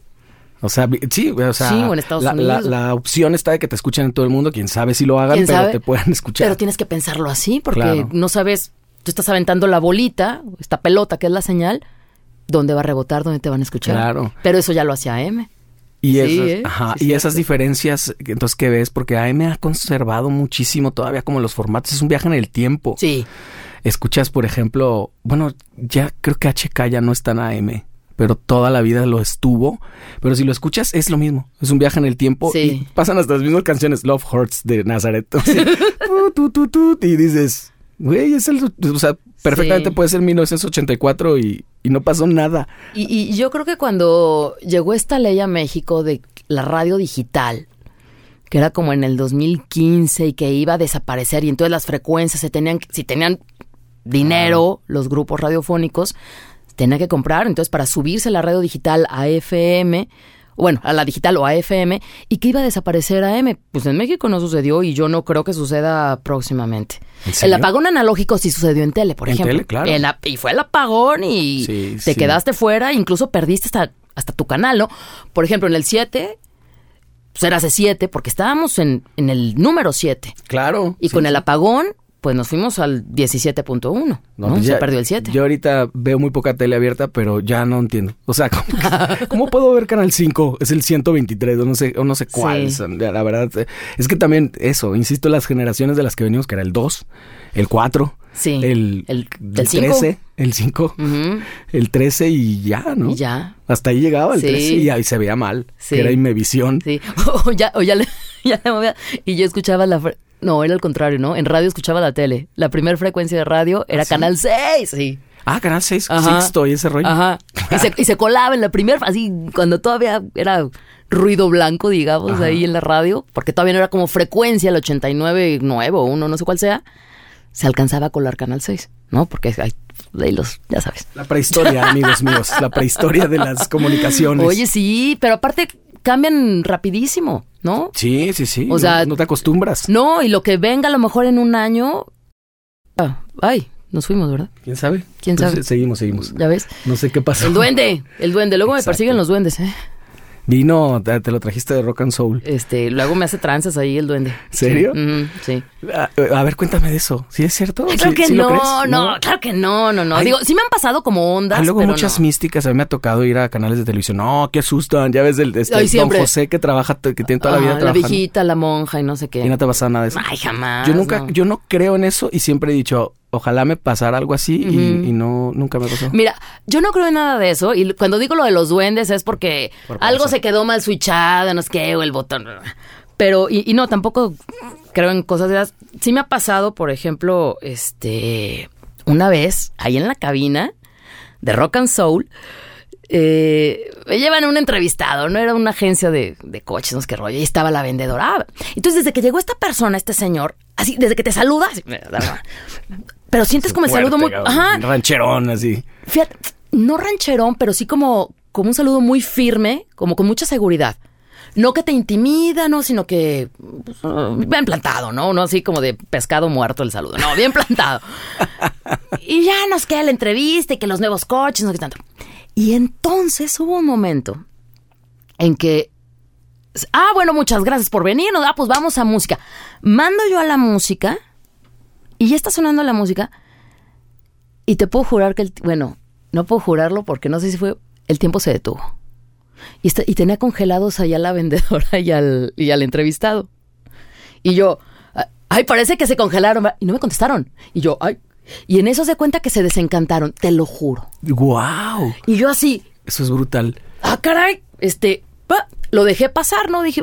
O sea, sí, o sea, Sí, o en Estados la, Unidos. la opción está de que te escuchen en todo el mundo, quién sabe si lo hagan, ¿Quién pero te puedan escuchar. Pero tienes que pensarlo así, porque Claro. no sabes, tú estás aventando la bolita, esta pelota que es la señal, dónde va a rebotar, dónde te van a escuchar. Claro. Pero eso ya lo hacía M. Y, Sí, esas, ¿eh? ajá, Sí, y esas diferencias, entonces, ¿qué ves? Porque AM ha conservado muchísimo todavía como los formatos. Es un viaje en el tiempo. Sí. Escuchas, por ejemplo, bueno, ya creo que HK ya no está en AM, pero toda la vida lo estuvo. Pero si lo escuchas, es lo mismo. Es un viaje en el tiempo Sí. y pasan hasta las mismas canciones. Love Hurts de Nazaret. Así, tu, tu, tu, tu, y dices, güey, es el. O sea, perfectamente Sí. puede ser 1984 y, y no pasó nada. Y, y yo creo que cuando llegó esta ley a México de la radio digital, que era como en el 2015 y que iba a desaparecer y entonces las frecuencias se tenían, si tenían dinero los grupos radiofónicos, tenían que comprar, entonces para subirse la radio digital a FM, bueno, a la digital o a FM, y que iba a desaparecer AM, pues en México no sucedió y yo no creo que suceda próximamente. ¿En El apagón analógico sí sucedió en tele, por En ejemplo. tele, claro. El y fue el apagón y Sí, te sí. quedaste fuera, incluso perdiste hasta, hasta tu canal, ¿no? Por ejemplo, en el 7, pues era C7, porque estábamos en, en el número 7. Claro. Y sí, con el apagón, pues nos fuimos al 17.1, ¿no? No, pues Se ya- perdió el 7. Yo ahorita veo muy poca tele abierta, pero ya no entiendo. O sea, ¿cómo, cómo puedo ver Canal 5? Es el 123 o no sé, o no sé cuál. Sí. La verdad, es que también eso, insisto, las generaciones de las que venimos, que era el 2, el 4, Sí. el, El- el el cinco. 13, el 5, Ujú. el 13 y ya, ¿no? Y ya. Hasta ahí llegaba el Sí. 13 y ahí se veía mal, que era Imevisión. Sí. O ya, o ya, le, ya. Y yo escuchaba la... No, era al contrario, ¿no? En radio escuchaba la tele. La primera frecuencia de radio era Canal 6, sí. Ah, Canal 6, Ajá. Sixto y ese rollo. Ajá. Y se, y se colaba en la primera, así, cuando todavía era ruido blanco, digamos, Ajá. ahí en la radio, porque todavía no era como frecuencia el 89 nuevo, uno, no sé cuál sea, se alcanzaba a colar Canal 6, ¿no? Porque hay los, ya sabes. La prehistoria, amigos míos, la prehistoria de las comunicaciones. Oye, sí, pero aparte cambian rapidísimo, ¿no? Sí, sí, sí. O no- sea, no te acostumbras. No, y lo que venga a lo mejor en un año... Ah, ay, nos fuimos, ¿verdad? ¿Quién sabe? ¿Quién Pues, sabe? eh, Seguimos, seguimos. Ya ves. No sé qué pasó. El duende, el duende. Luego me persiguen los duendes, ¿eh? Vino, te, te lo trajiste de Rock and Soul. Este, luego me hace tranzas ahí el duende. ¿Serio? Sí. Sí. A, a ver, cuéntame de eso. ¿Sí es cierto? Claro ¿Sí- que sí no, crees? no, claro que no, no, no. Ay. Digo, sí me han pasado como ondas, luego pero muchas no. místicas. A mí me ha tocado ir a canales de televisión. No, qué asustan. Ya ves del este, Ay, Don. José que trabaja, que tiene toda la vida la trabajando. viejita, la monja y no sé qué. Y no te pasa nada de eso. Ay, jamás. yo nunca, no. yo no creo en eso y siempre he dicho, ojalá me pasara algo así y- no, nunca me pasó. Mira, yo no creo en nada de eso. Y cuando digo lo de los duendes es porque Por algo se quedó mal switchado, no sé qué, o el botón. Pero, y, y no, tampoco creo en cosas de esas. Sí me ha pasado, por ejemplo, este, una vez, ahí en la cabina de Rock and Soul, eh, me llevan un entrevistado, no era una agencia de, de coches, no sé qué rollo, y estaba la vendedora. Ah, Entonces, desde que llegó esta persona, este señor, así, desde que te saluda, así, pero sientes como el Fuerte, saludo muy... Ajá, Rancherón, así. Fíjate, no rancherón, pero sí como, como un saludo muy firme, como con mucha seguridad. No que te intimida, no, sino que pues, uh, bien plantado, ¿no? No así como de pescado muerto el saludo. No, bien plantado. y ya nos queda la entrevista y que los nuevos coches, no sé qué tanto. Y entonces hubo un momento en que, ah, bueno, muchas gracias por venir, ah, pues vamos a música. Mando yo a la música y ya está sonando la música y te puedo jurar que, el, bueno, no puedo jurarlo porque no sé si fue, el tiempo se detuvo. Y, está, y tenía congelados allá la vendedora y al, y al entrevistado. Y yo, ay, parece que se congelaron. Y no me contestaron. Y yo, ay. Y en eso se cuenta que se desencantaron, te lo juro. ¡Wow! Y yo así. Eso es brutal. Ah, caray. Este, lo dejé pasar, ¿no? Dije,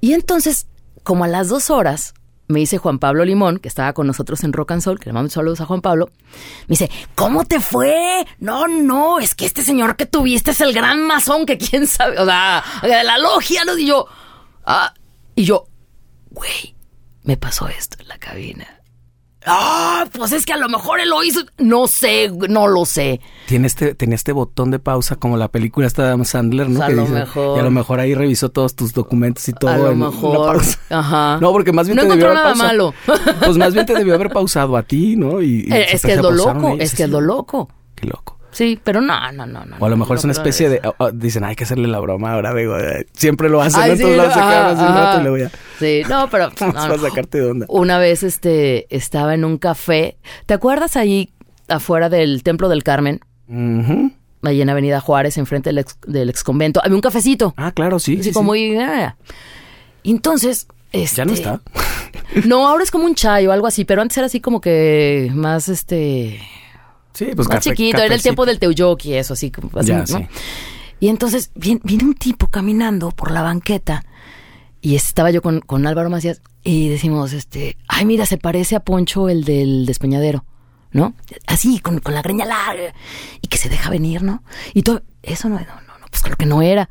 Y entonces, como a las dos horas, me dice Juan Pablo Limón, que estaba con nosotros en Rock and Soul, que le mando saludos a Juan Pablo, me dice, ¿cómo te fue? No, no, es que este señor que tuviste es el gran masón que quién sabe, o sea, de la logia, ¿no? Y yo, ah, y yo, güey, me pasó esto en la cabina. Ah, pues es que a lo mejor él lo hizo. No sé, no lo sé. Tiene este, tenía este botón de pausa como la película esta de Adam Sandler, ¿no? A lo mejor. Y a lo mejor ahí revisó todos tus documentos y todo. A lo mejor. Ajá. No, porque más bien no te debió haber nada pausado. malo. Pues más bien te debió haber pausado a ti, ¿no? Y, y Eh, es que es lo loco, ellos, es que es lo loco. Qué loco. Sí, pero no, no, no, no. O a lo mejor no es una especie de... oh, oh, dicen, hay que hacerle la broma ahora, digo, eh, siempre lo hacen, Ay, ¿no? sí, Entonces lo un rato y le voy a... Sí, no, pero no, a sacarte de onda. Una vez este estaba en un café. ¿Te acuerdas ahí afuera del Templo del Carmen? Ujú. Ahí en Avenida Juárez, enfrente del ex, del ex convento. Había un cafecito. Ah, claro, sí. así sí, como sí. y, ah. Y entonces. Este, Ya no está. No, ahora es como un chai o algo así, pero antes era así como que más este. Sí, pues más café- chiquito. Era el tiempo del Teuyoki, eso así. así, Ya, ¿no? sí. Y entonces viene, viene un tipo caminando por la banqueta y estaba yo con, con Álvaro Macías y decimos, este, ay, mira, se parece a Poncho el del despeñadero, ¿no? Así, con, con la greña larga y que se deja venir, ¿no? Y todo, eso no, no, no, no, pues creo que no era.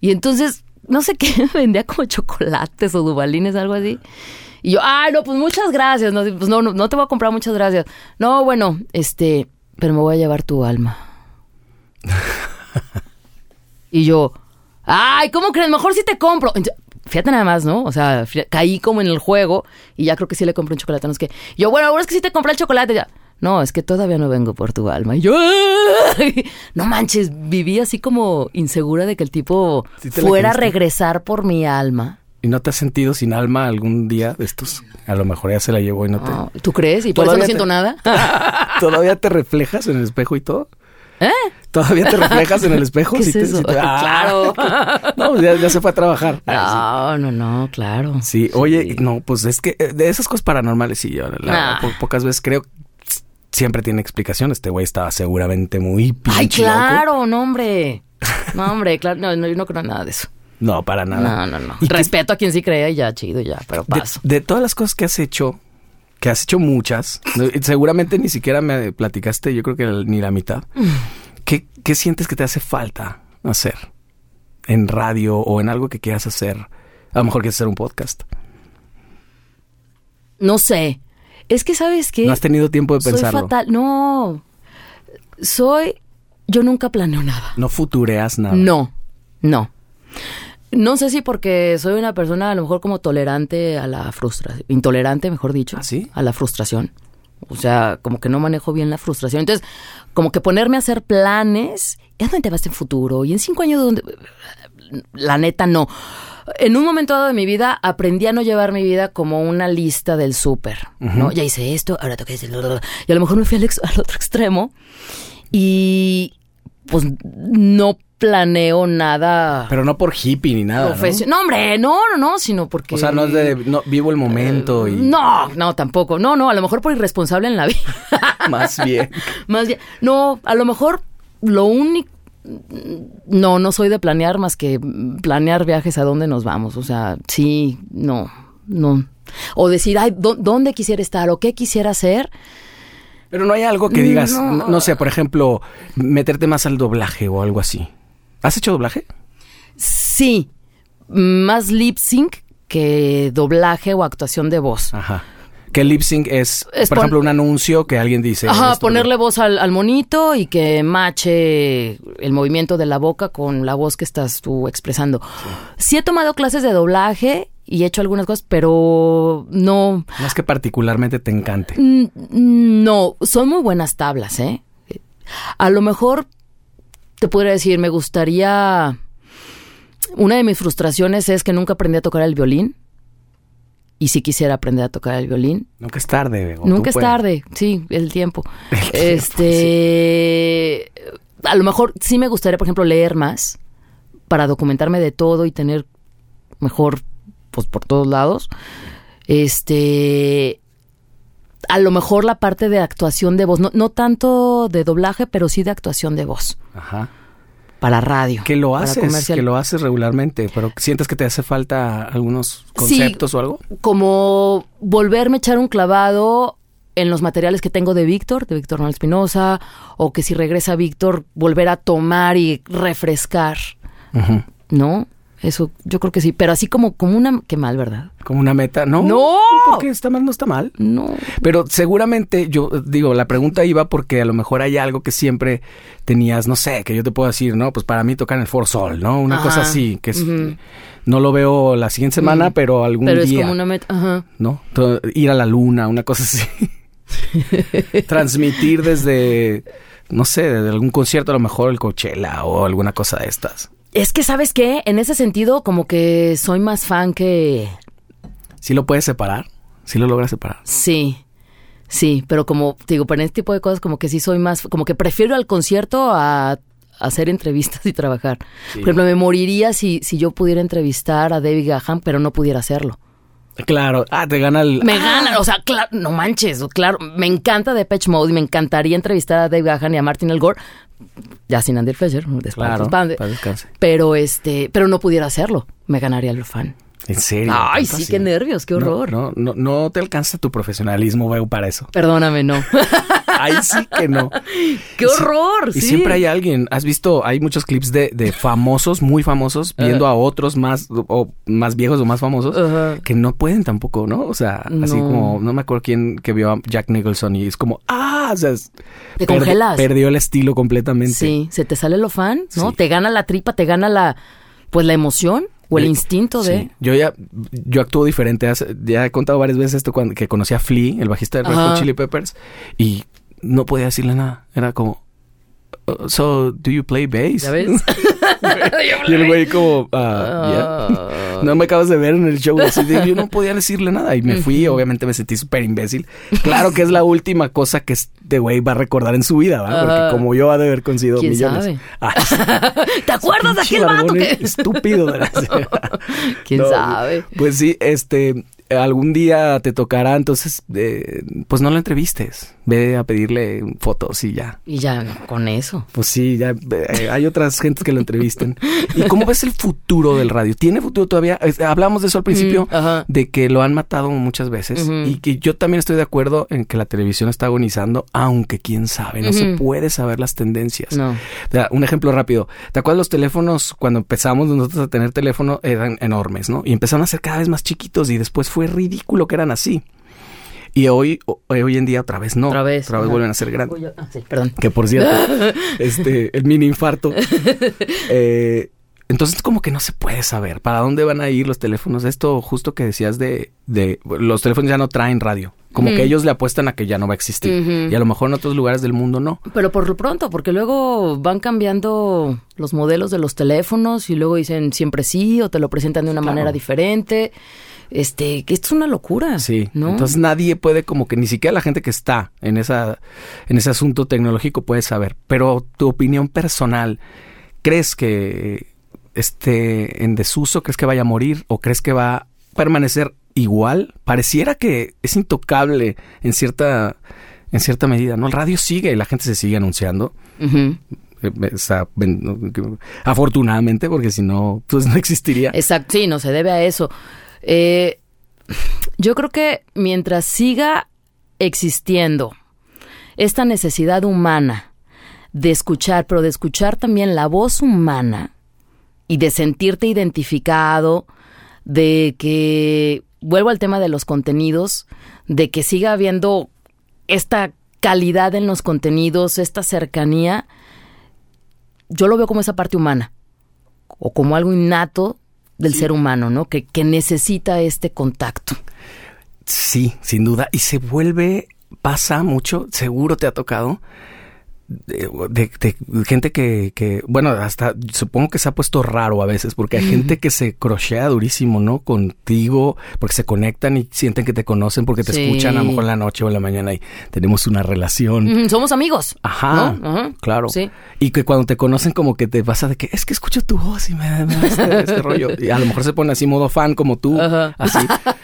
Y entonces, no sé qué, vendía como chocolates o dubalines, algo así. Y yo, ay, no, pues muchas gracias. No, pues no, no, no te voy a comprar, muchas gracias. No, bueno, este, pero me voy a llevar tu alma. Y yo, ay, ¿cómo crees? Mejor si te compro. Fíjate nada más, ¿no? O sea, caí como en el juego y ya creo que sí le compré un chocolate. No es que yo, bueno, ahora es que sí te compré el chocolate. Ya. No, es que todavía no vengo por tu alma. Y yo, "Ay". no manches, viví así como insegura de que el tipo ¿Sí te la fuera a regresar por mi alma. ¿Y no te has sentido sin alma algún día de estos? A lo mejor ya se la llevó y no te... Ah, ¿Tú crees? Y por eso no Todavía siento te- nada. ¿Todavía te reflejas en el espejo y todo? ¿Eh? ¿Todavía te reflejas en el espejo? ¿Qué Sí es te- eso? te- Ah. Claro. No, ya, ya se fue a trabajar. No, no, no, claro. sí. Sí, oye, no, pues es que eh, de esas cosas paranormales, sí, yo la- Ah. po- pocas veces creo siempre tiene explicación. Este güey estaba seguramente muy pinche Ay, loco. claro, no, hombre. No, hombre, claro, no, no, yo no creo nada de eso. No, para nada. No, no, no. ¿Y qué- Respeto a quien sí crea y ya, chido, ya, pero paso. de todas las cosas que has hecho, que has hecho muchas, seguramente ni siquiera me platicaste, yo creo que ni la mitad. ¿Qué, qué sientes que te hace falta hacer en radio o en algo que quieras hacer? A lo mejor quieres hacer un podcast. No sé. Es que, ¿sabes qué? No has tenido tiempo de Soy pensarlo. fatal. No. Soy. Yo nunca planeo nada. No futureas nada. No, no. No sé si porque soy una persona a lo mejor como tolerante a la frustración, intolerante, mejor dicho, ¿Ah, sí? a la frustración. O sea, como que no manejo bien la frustración. Entonces, como que ponerme a hacer planes, ¿y a dónde te vas en futuro? Y en cinco años, ¿dónde? La neta, no. En un momento dado de mi vida, aprendí a no llevar mi vida como una lista del súper, ¿no? Ya hice esto, ahora tengo que decir... Y a lo mejor me fui al, ex- al otro extremo y pues no planeo nada Pero no por hippie ni nada. ¿no? ¿no? hombre, no, no, no, sino porque... O sea, no es de no, vivo el momento y No, no, tampoco. No, no, a lo mejor por irresponsable en la vida. más bien. Más bien, no, a lo mejor lo único... No, no soy de planear más que planear viajes a dónde nos vamos. O sea, sí, no, no. O decir, ay, ¿dó- ¿dónde quisiera estar o qué quisiera hacer? Pero no hay algo que digas, No. no, no sé, por ejemplo, meterte más al doblaje o algo así. ¿Has hecho doblaje? Sí, más lip sync que doblaje o actuación de voz. Ajá. Que lip sync es, Es por ejemplo, un anuncio que alguien dice. Ajá, ponerle voz al, al monito y que mache el movimiento de la boca con la voz que estás tú expresando. Sí. he tomado clases de doblaje y he hecho algunas cosas, pero no, No es que particularmente te encante. mm, no, son muy buenas tablas, ¿eh? A lo mejor te podría decir, me gustaría una de mis frustraciones es que nunca aprendí a tocar el violín. Y si quisiera aprender a tocar el violín. Nunca es tarde. Nunca es tarde, sí, el tiempo. este, a lo mejor sí me gustaría, por ejemplo, leer más para documentarme de todo y tener mejor, pues por todos lados. Este, a lo mejor la parte de actuación de voz, no, no tanto de doblaje, pero sí de actuación de voz. Ajá. Para radio. Que lo haces, que lo haces regularmente, pero sientes que te hace falta algunos conceptos o algo. Como volverme a echar un clavado en los materiales que tengo de Víctor, de Víctor Manuel Espinosa, o que si regresa Víctor, volver a tomar y refrescar. ¿No? Eso yo creo que sí, pero así como, como una... Qué mal, ¿verdad? Como una meta, ¿no? No. Porque está mal, no está mal. No. Pero seguramente, yo digo, la pregunta iba porque a lo mejor hay algo que siempre tenías, no sé, que yo te puedo decir, ¿no? Pues para mí tocar en el For Sol, ¿no? Una cosa así, que es... No lo veo la siguiente semana, pero algún día. Pero es como una meta, ajá. ¿No? Ir a la luna, una cosa así. Transmitir desde, no sé, desde algún concierto, a lo mejor el Coachella o alguna cosa de estas. Es que, ¿sabes qué? En ese sentido, como que soy más fan que... ¿Sí lo puedes separar? ¿Sí lo logras separar? Sí, sí, pero como, digo, para este tipo de cosas como que sí soy más, como que prefiero al concierto a hacer entrevistas y trabajar. Por ejemplo, me moriría si, si yo pudiera entrevistar a David Gahan, pero no pudiera hacerlo. Claro, ah, te gana el. Me ah. gana, o sea, claro, no manches, claro, me encanta Depeche Mode y me encantaría entrevistar a Dave Gahan y a Martin El Gore, ya sin Andy Fletcher, claro, pero este, pero no pudiera hacerlo, me ganaría el fan. ¿En serio? Ay, sí, qué nervios, qué horror. No, no, no, te alcanza tu profesionalismo, veo, para eso. Perdóname, no. Ahí sí que no. ¡Qué horror! Y siempre hay alguien, has visto, hay muchos clips de, de famosos, muy famosos, viendo a otros más, o más viejos o más famosos, que no pueden tampoco, ¿no? O sea, así como, no me acuerdo quién que vio a Jack Nicholson y es como, ah, o sea, te congelas. Perdió el estilo completamente. Sí, se te sale lo fan, ¿no? Te gana la tripa, te gana la, pues la emoción. O el instinto de. Yo ya, yo actúo diferente. Ya he contado varias veces esto cuando que conocí a Flea, el bajista de Red Hot Chili Peppers, y no podía decirle nada. Era como, uh, so, do you play bass? ¿Ya ves? y el güey como, ah, ah. No me acabas de ver en el show. Así de, yo no podía decirle nada. Y me fui, obviamente me sentí súper imbécil. Claro que es la última cosa que este güey va a recordar en su vida, ¿verdad? Porque como yo ha de haber conseguido ¿Quién millones. Sabe? Ah, ¿Te acuerdas de aquel vato que... Estúpido, ¿verdad? ¿Quién sabe? Pues sí, este algún día te tocará, entonces, eh, pues no lo entrevistes. Ve a pedirle fotos y ya. Y ya, con eso. Pues sí, ya eh, hay otras gentes que lo entrevisten. ¿Y cómo ves el futuro del radio? ¿Tiene futuro todavía? hablamos de eso al principio, de que lo han matado muchas veces y que yo también estoy de acuerdo en que la televisión está agonizando, aunque quién sabe, no se puede saber las tendencias. No. un ejemplo rápido. ¿Te acuerdas los teléfonos cuando empezamos nosotros a tener teléfono eran enormes, ¿no? Y empezaron a ser cada vez más chiquitos y después fue ridículo que eran así. Y hoy, hoy en día otra vez no. Otra vez. Otra vez vuelven a ser grandes. Ah, perdón. Que por cierto, este, el mini infarto. Eh, entonces como que no se puede saber para dónde van a ir los teléfonos. Esto justo que decías de, de los teléfonos ya no traen radio. Como que ellos le apuestan a que ya no va a existir. Y a lo mejor en otros lugares del mundo no. Pero por lo pronto, porque luego van cambiando los modelos de los teléfonos y luego dicen siempre sí o te lo presentan de una manera diferente este, que esto es una locura. Sí, ¿no? Entonces nadie puede, como que ni siquiera la gente que está en esa, en ese asunto tecnológico puede saber. Pero tu opinión personal, ¿crees que esté en desuso? ¿Crees que vaya a morir? ¿O crees que va a permanecer igual? Pareciera que es intocable en cierta, en cierta medida, ¿no? El radio sigue y la gente se sigue anunciando. Eh, afortunadamente, porque si no, pues no existiría. Exacto, sí, no se debe a eso. Eh, yo creo que mientras siga existiendo esta necesidad humana de escuchar, pero de escuchar también la voz humana y de sentirte identificado, de que, vuelvo al tema de los contenidos, de que siga habiendo esta calidad en los contenidos, esta cercanía, yo lo veo como esa parte humana o como algo innato del ser humano, ¿no? Que, que necesita este contacto. Sí, sin duda. Y se vuelve, pasa mucho, seguro te ha tocado, de, de- de gente que, que, bueno, hasta supongo que se ha puesto raro a veces, porque hay gente que se crochea durísimo, ¿no? Contigo, porque se conectan y sienten que te conocen, porque te Sí. escuchan a lo mejor en la noche o en la mañana y tenemos una relación. Somos amigos. Ajá, claro. Sí. Y que cuando te conocen como que te pasa de que es que escucho tu voz y me da, este, este rollo. Y a lo mejor se pone así modo fan como tú, así.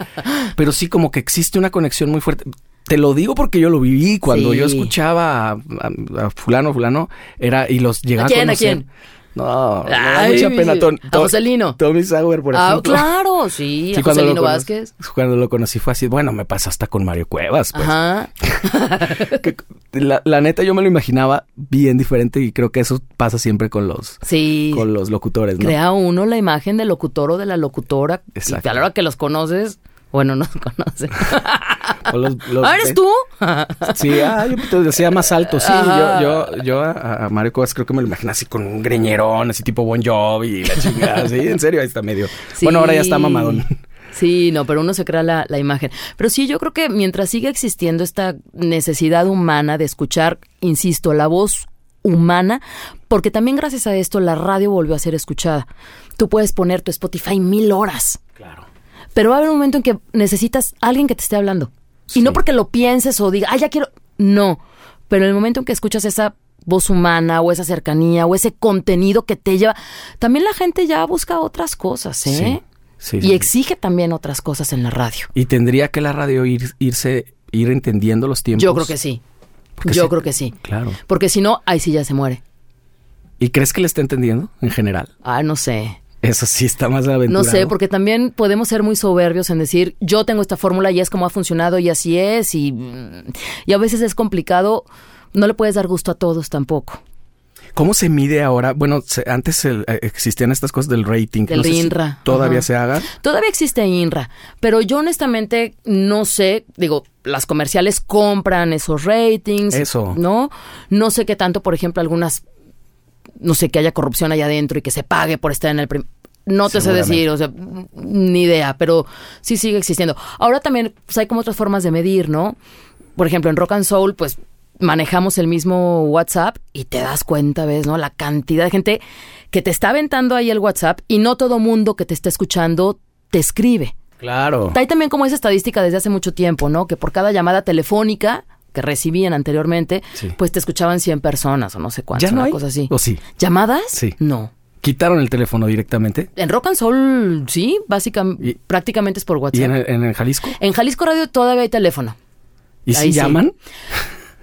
Pero sí como que existe una conexión muy fuerte. Te lo digo porque yo lo viví cuando Sí. yo escuchaba a, a- a fulano, fulano, era y los llegaba ¿A quién, a conocer. quién? No, me da Ay, mucha pena. Tom- a Joselino. Tommy Sauer, por Ah, ejemplo. claro, sí. Sí, a Joselino conocí- Vázquez. Cuando lo conocí fue así, bueno, me pasa hasta con Mario Cuevas, pues. Ajá. Que- la, la neta yo me lo imaginaba bien diferente y creo que eso pasa siempre con los Sí. con los locutores, ¿no? Crea uno la imagen del locutor o de la locutora. Exacto. Y a la hora que los conoces, bueno, no. O los- los- ¿Ah, eres tú? Sí, ah, yo te decía más alto, sí. Ajá. Yo, yo, yo a, a Mario Cuevas creo que me lo imagino así con un greñerón, así tipo Bon Jovi y la chingada, sí, en serio, ahí está medio. Sí. Bueno, ahora ya está mamadón. Sí, no, pero uno se crea la, la imagen. Pero sí, yo creo que mientras siga existiendo esta necesidad humana de escuchar, insisto, la voz humana, porque también gracias a esto la radio volvió a ser escuchada. Tú puedes poner tu Spotify mil horas, Claro. Pero va a haber un momento en que necesitas a alguien que te esté hablando. Y no porque lo pienses o diga, ah, ya quiero. No, pero en el momento en que escuchas esa voz humana o esa cercanía o ese contenido que te lleva, también la gente ya busca otras cosas, ¿eh? Sí, sí, y sí. exige también otras cosas en la radio. Y tendría que la radio ir, irse, ir entendiendo los tiempos. Yo creo que sí. Porque Yo creo que sí. Claro. Porque si no, ahí sí ya se muere. ¿Y crees que le está entendiendo en general? Ah, no sé. Eso sí está más aventurado. No sé, porque también podemos ser muy soberbios en decir, yo tengo esta fórmula y es como ha funcionado y así es. Y, y a veces es complicado. No le puedes dar gusto a todos tampoco. ¿Cómo se mide ahora? Bueno, se- antes el- eh, existían estas cosas del rating. Del no sé si INRA. todavía Ajá. se haga. Todavía existe INRA, pero yo honestamente no sé, digo, las comerciales compran esos ratings. Eso. ¿No? No sé qué tanto, por ejemplo, algunas, no sé, que haya corrupción allá adentro y que se pague por estar en el... prim- no te sé decir, o sea, ni idea, pero sí sigue existiendo. Ahora también pues, hay como otras formas de medir, ¿no? Por ejemplo, en Rock and Soul, pues manejamos el mismo WhatsApp y te das cuenta, ¿ves? ¿No? La cantidad de gente que te está aventando ahí el WhatsApp y no todo mundo que te está escuchando te escribe. Claro. Hay también como esa estadística desde hace mucho tiempo, ¿no? Que por cada llamada telefónica que recibían anteriormente, Sí. pues te escuchaban 100 personas o no sé cuántas, ¿Ya no una hay? cosa así. ¿O sí? ¿Llamadas? Sí. No. Quitaron el teléfono directamente. En Rock and Soul, sí, básicamente, Y- prácticamente es por WhatsApp. ¿Y En, en el, en el Jalisco? Jalisco Radio todavía hay teléfono. ¿Y si sí. llaman?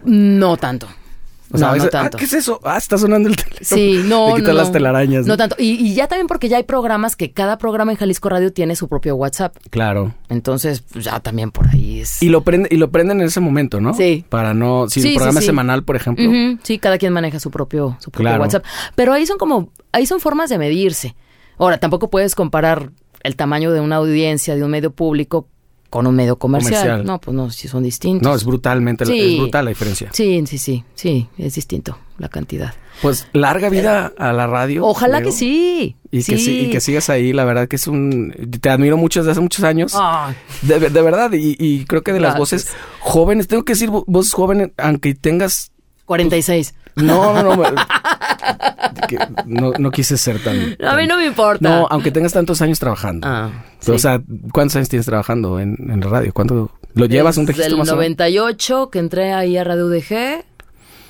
No tanto. O sea, no, a veces, no tanto. ah, ¿qué es eso? Ah, está sonando el teléfono. Sí, no, Le quitan no, las telarañas. No tanto. Y, y ya también porque ya hay programas que cada programa en Jalisco Radio tiene su propio WhatsApp. Claro. Entonces, pues, ya también por ahí es. Y lo, prende, y lo prenden en ese momento, ¿no? Sí. Para no... Si Sí, el sí, programa es semanal, por ejemplo. Sí, cada quien maneja su propio, su propio Claro. WhatsApp. Pero ahí son como, ahí son formas de medirse. Ahora, tampoco puedes comparar el tamaño de una audiencia, de un medio público, con un medio comercial. Comercial. No, pues no, sí son distintos. No, es brutalmente... Sí. Es brutal la diferencia. Sí, sí, sí, sí, es distinto la cantidad. Pues larga vida a la radio. Ojalá que sí. Y, sí. que, sí- y que sigas ahí, la verdad que es un... Te admiro mucho desde hace muchos años. Ay, De, de verdad, y, y creo que de las voces jóvenes, tengo que decir vo- voces jóvenes, aunque tengas... 46. No, no, no. que no, no quise ser tan... a mí no me importa. No, aunque tengas tantos años trabajando. Ah, Pero, O sea, ¿cuántos años tienes trabajando en, en radio? ¿Cuánto lo llevas un Desde el más menos? 98 que entré ahí a Radio UDG.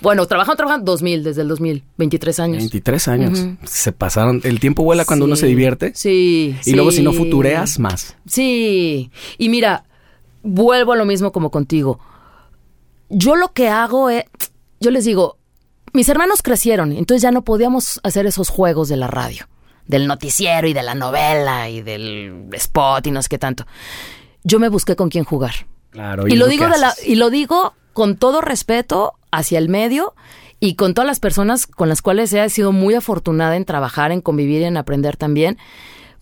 Bueno, trabajando, trabajando 2000, desde el 2000, 23 años. 23 años. Se pasaron. El tiempo vuela cuando uno se divierte. Sí. Y luego si no futureas, más. Sí. Y mira, vuelvo a lo mismo como contigo. Yo lo que hago es, yo les digo, mis hermanos crecieron, entonces ya no podíamos hacer esos juegos de la radio, del noticiero y de la novela y del spot y no sé qué tanto. Yo me busqué con quién jugar. Claro. Y, es lo digo de la, y lo digo con todo respeto hacia el medio y con todas las personas con las cuales he sido muy afortunada en trabajar, en convivir y en aprender también.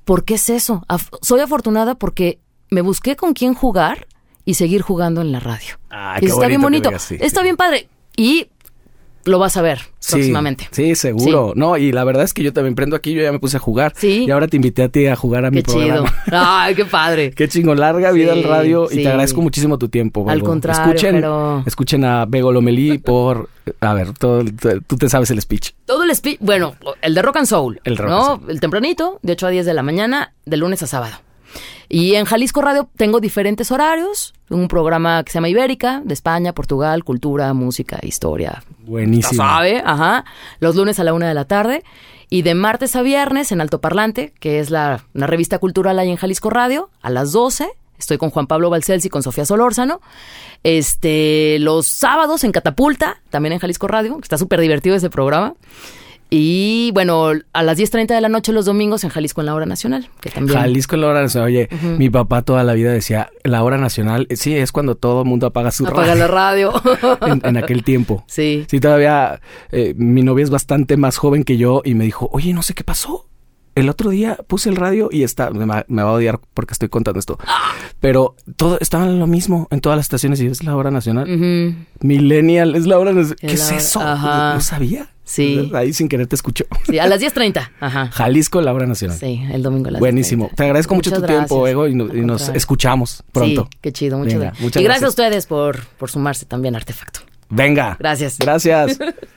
¿Por qué es eso? Af- soy afortunada porque me busqué con quién jugar y seguir jugando en la radio. Ah, Y qué está bien bonito digas, sí, está sí. bien padre. Y lo vas a ver próximamente. Sí, seguro. No, y la verdad es que yo también prendo aquí, yo ya me puse a jugar. Sí. Y ahora te invité a ti a jugar a mi chido. programa. Ay, qué padre. Qué chingo, larga vida Sí, al radio y sí. te agradezco muchísimo tu tiempo. Al contrario, escuchen, pero- escuchen a Bego Lomelí por, a ver, todo, tú te sabes el speech. Todo el speech, bueno, el de Rock and Soul, El Rock ¿no? and El tempranito, de 8 a 10 de la mañana, de lunes a sábado. Y en Jalisco Radio tengo diferentes horarios, un programa que se llama Ibérica, de España, Portugal, cultura, música, historia, Buenísimo. Sabe, ajá. Los lunes a la una de la tarde. Y de martes a viernes en Alto Parlante, que es la, una revista cultural ahí en Jalisco Radio, a las 12. Estoy con Juan Pablo Balcells y con Sofía Solórzano. Este, los sábados en Catapulta, también en Jalisco Radio, que está súper divertido ese programa. Y bueno, a las 10.30 de la noche los domingos en Jalisco en la Hora Nacional, que también... Jalisco en la hora nacional. Oye, mi papá toda la vida decía, la hora nacional, eh, sí, es cuando todo el mundo apaga su Apaga la radio. en, en aquel tiempo. sí. Sí, todavía eh, mi novia es bastante más joven que yo y me dijo, oye, no sé qué pasó. El otro día puse el radio y está, me, va- me va a odiar porque estoy contando esto. Pero todo estaba lo mismo en todas las estaciones y es la hora nacional. Ujú. Millennial es la hora nacional. ¿Qué es eso? ajá. No sabía. Sí. Ahí sin querer te escucho. Sí, a las 10.30. Ajá. Jalisco, la hora nacional. Sí, el domingo a las Buenísimo. 10:30. Te agradezco mucho tu tiempo. Ego, y, no- y Al nos escuchamos pronto. Sí, qué chido, muchas Venga, gracias. muchas y gracias a ustedes por, por sumarse también a Artefacto. Venga. Gracias. Gracias.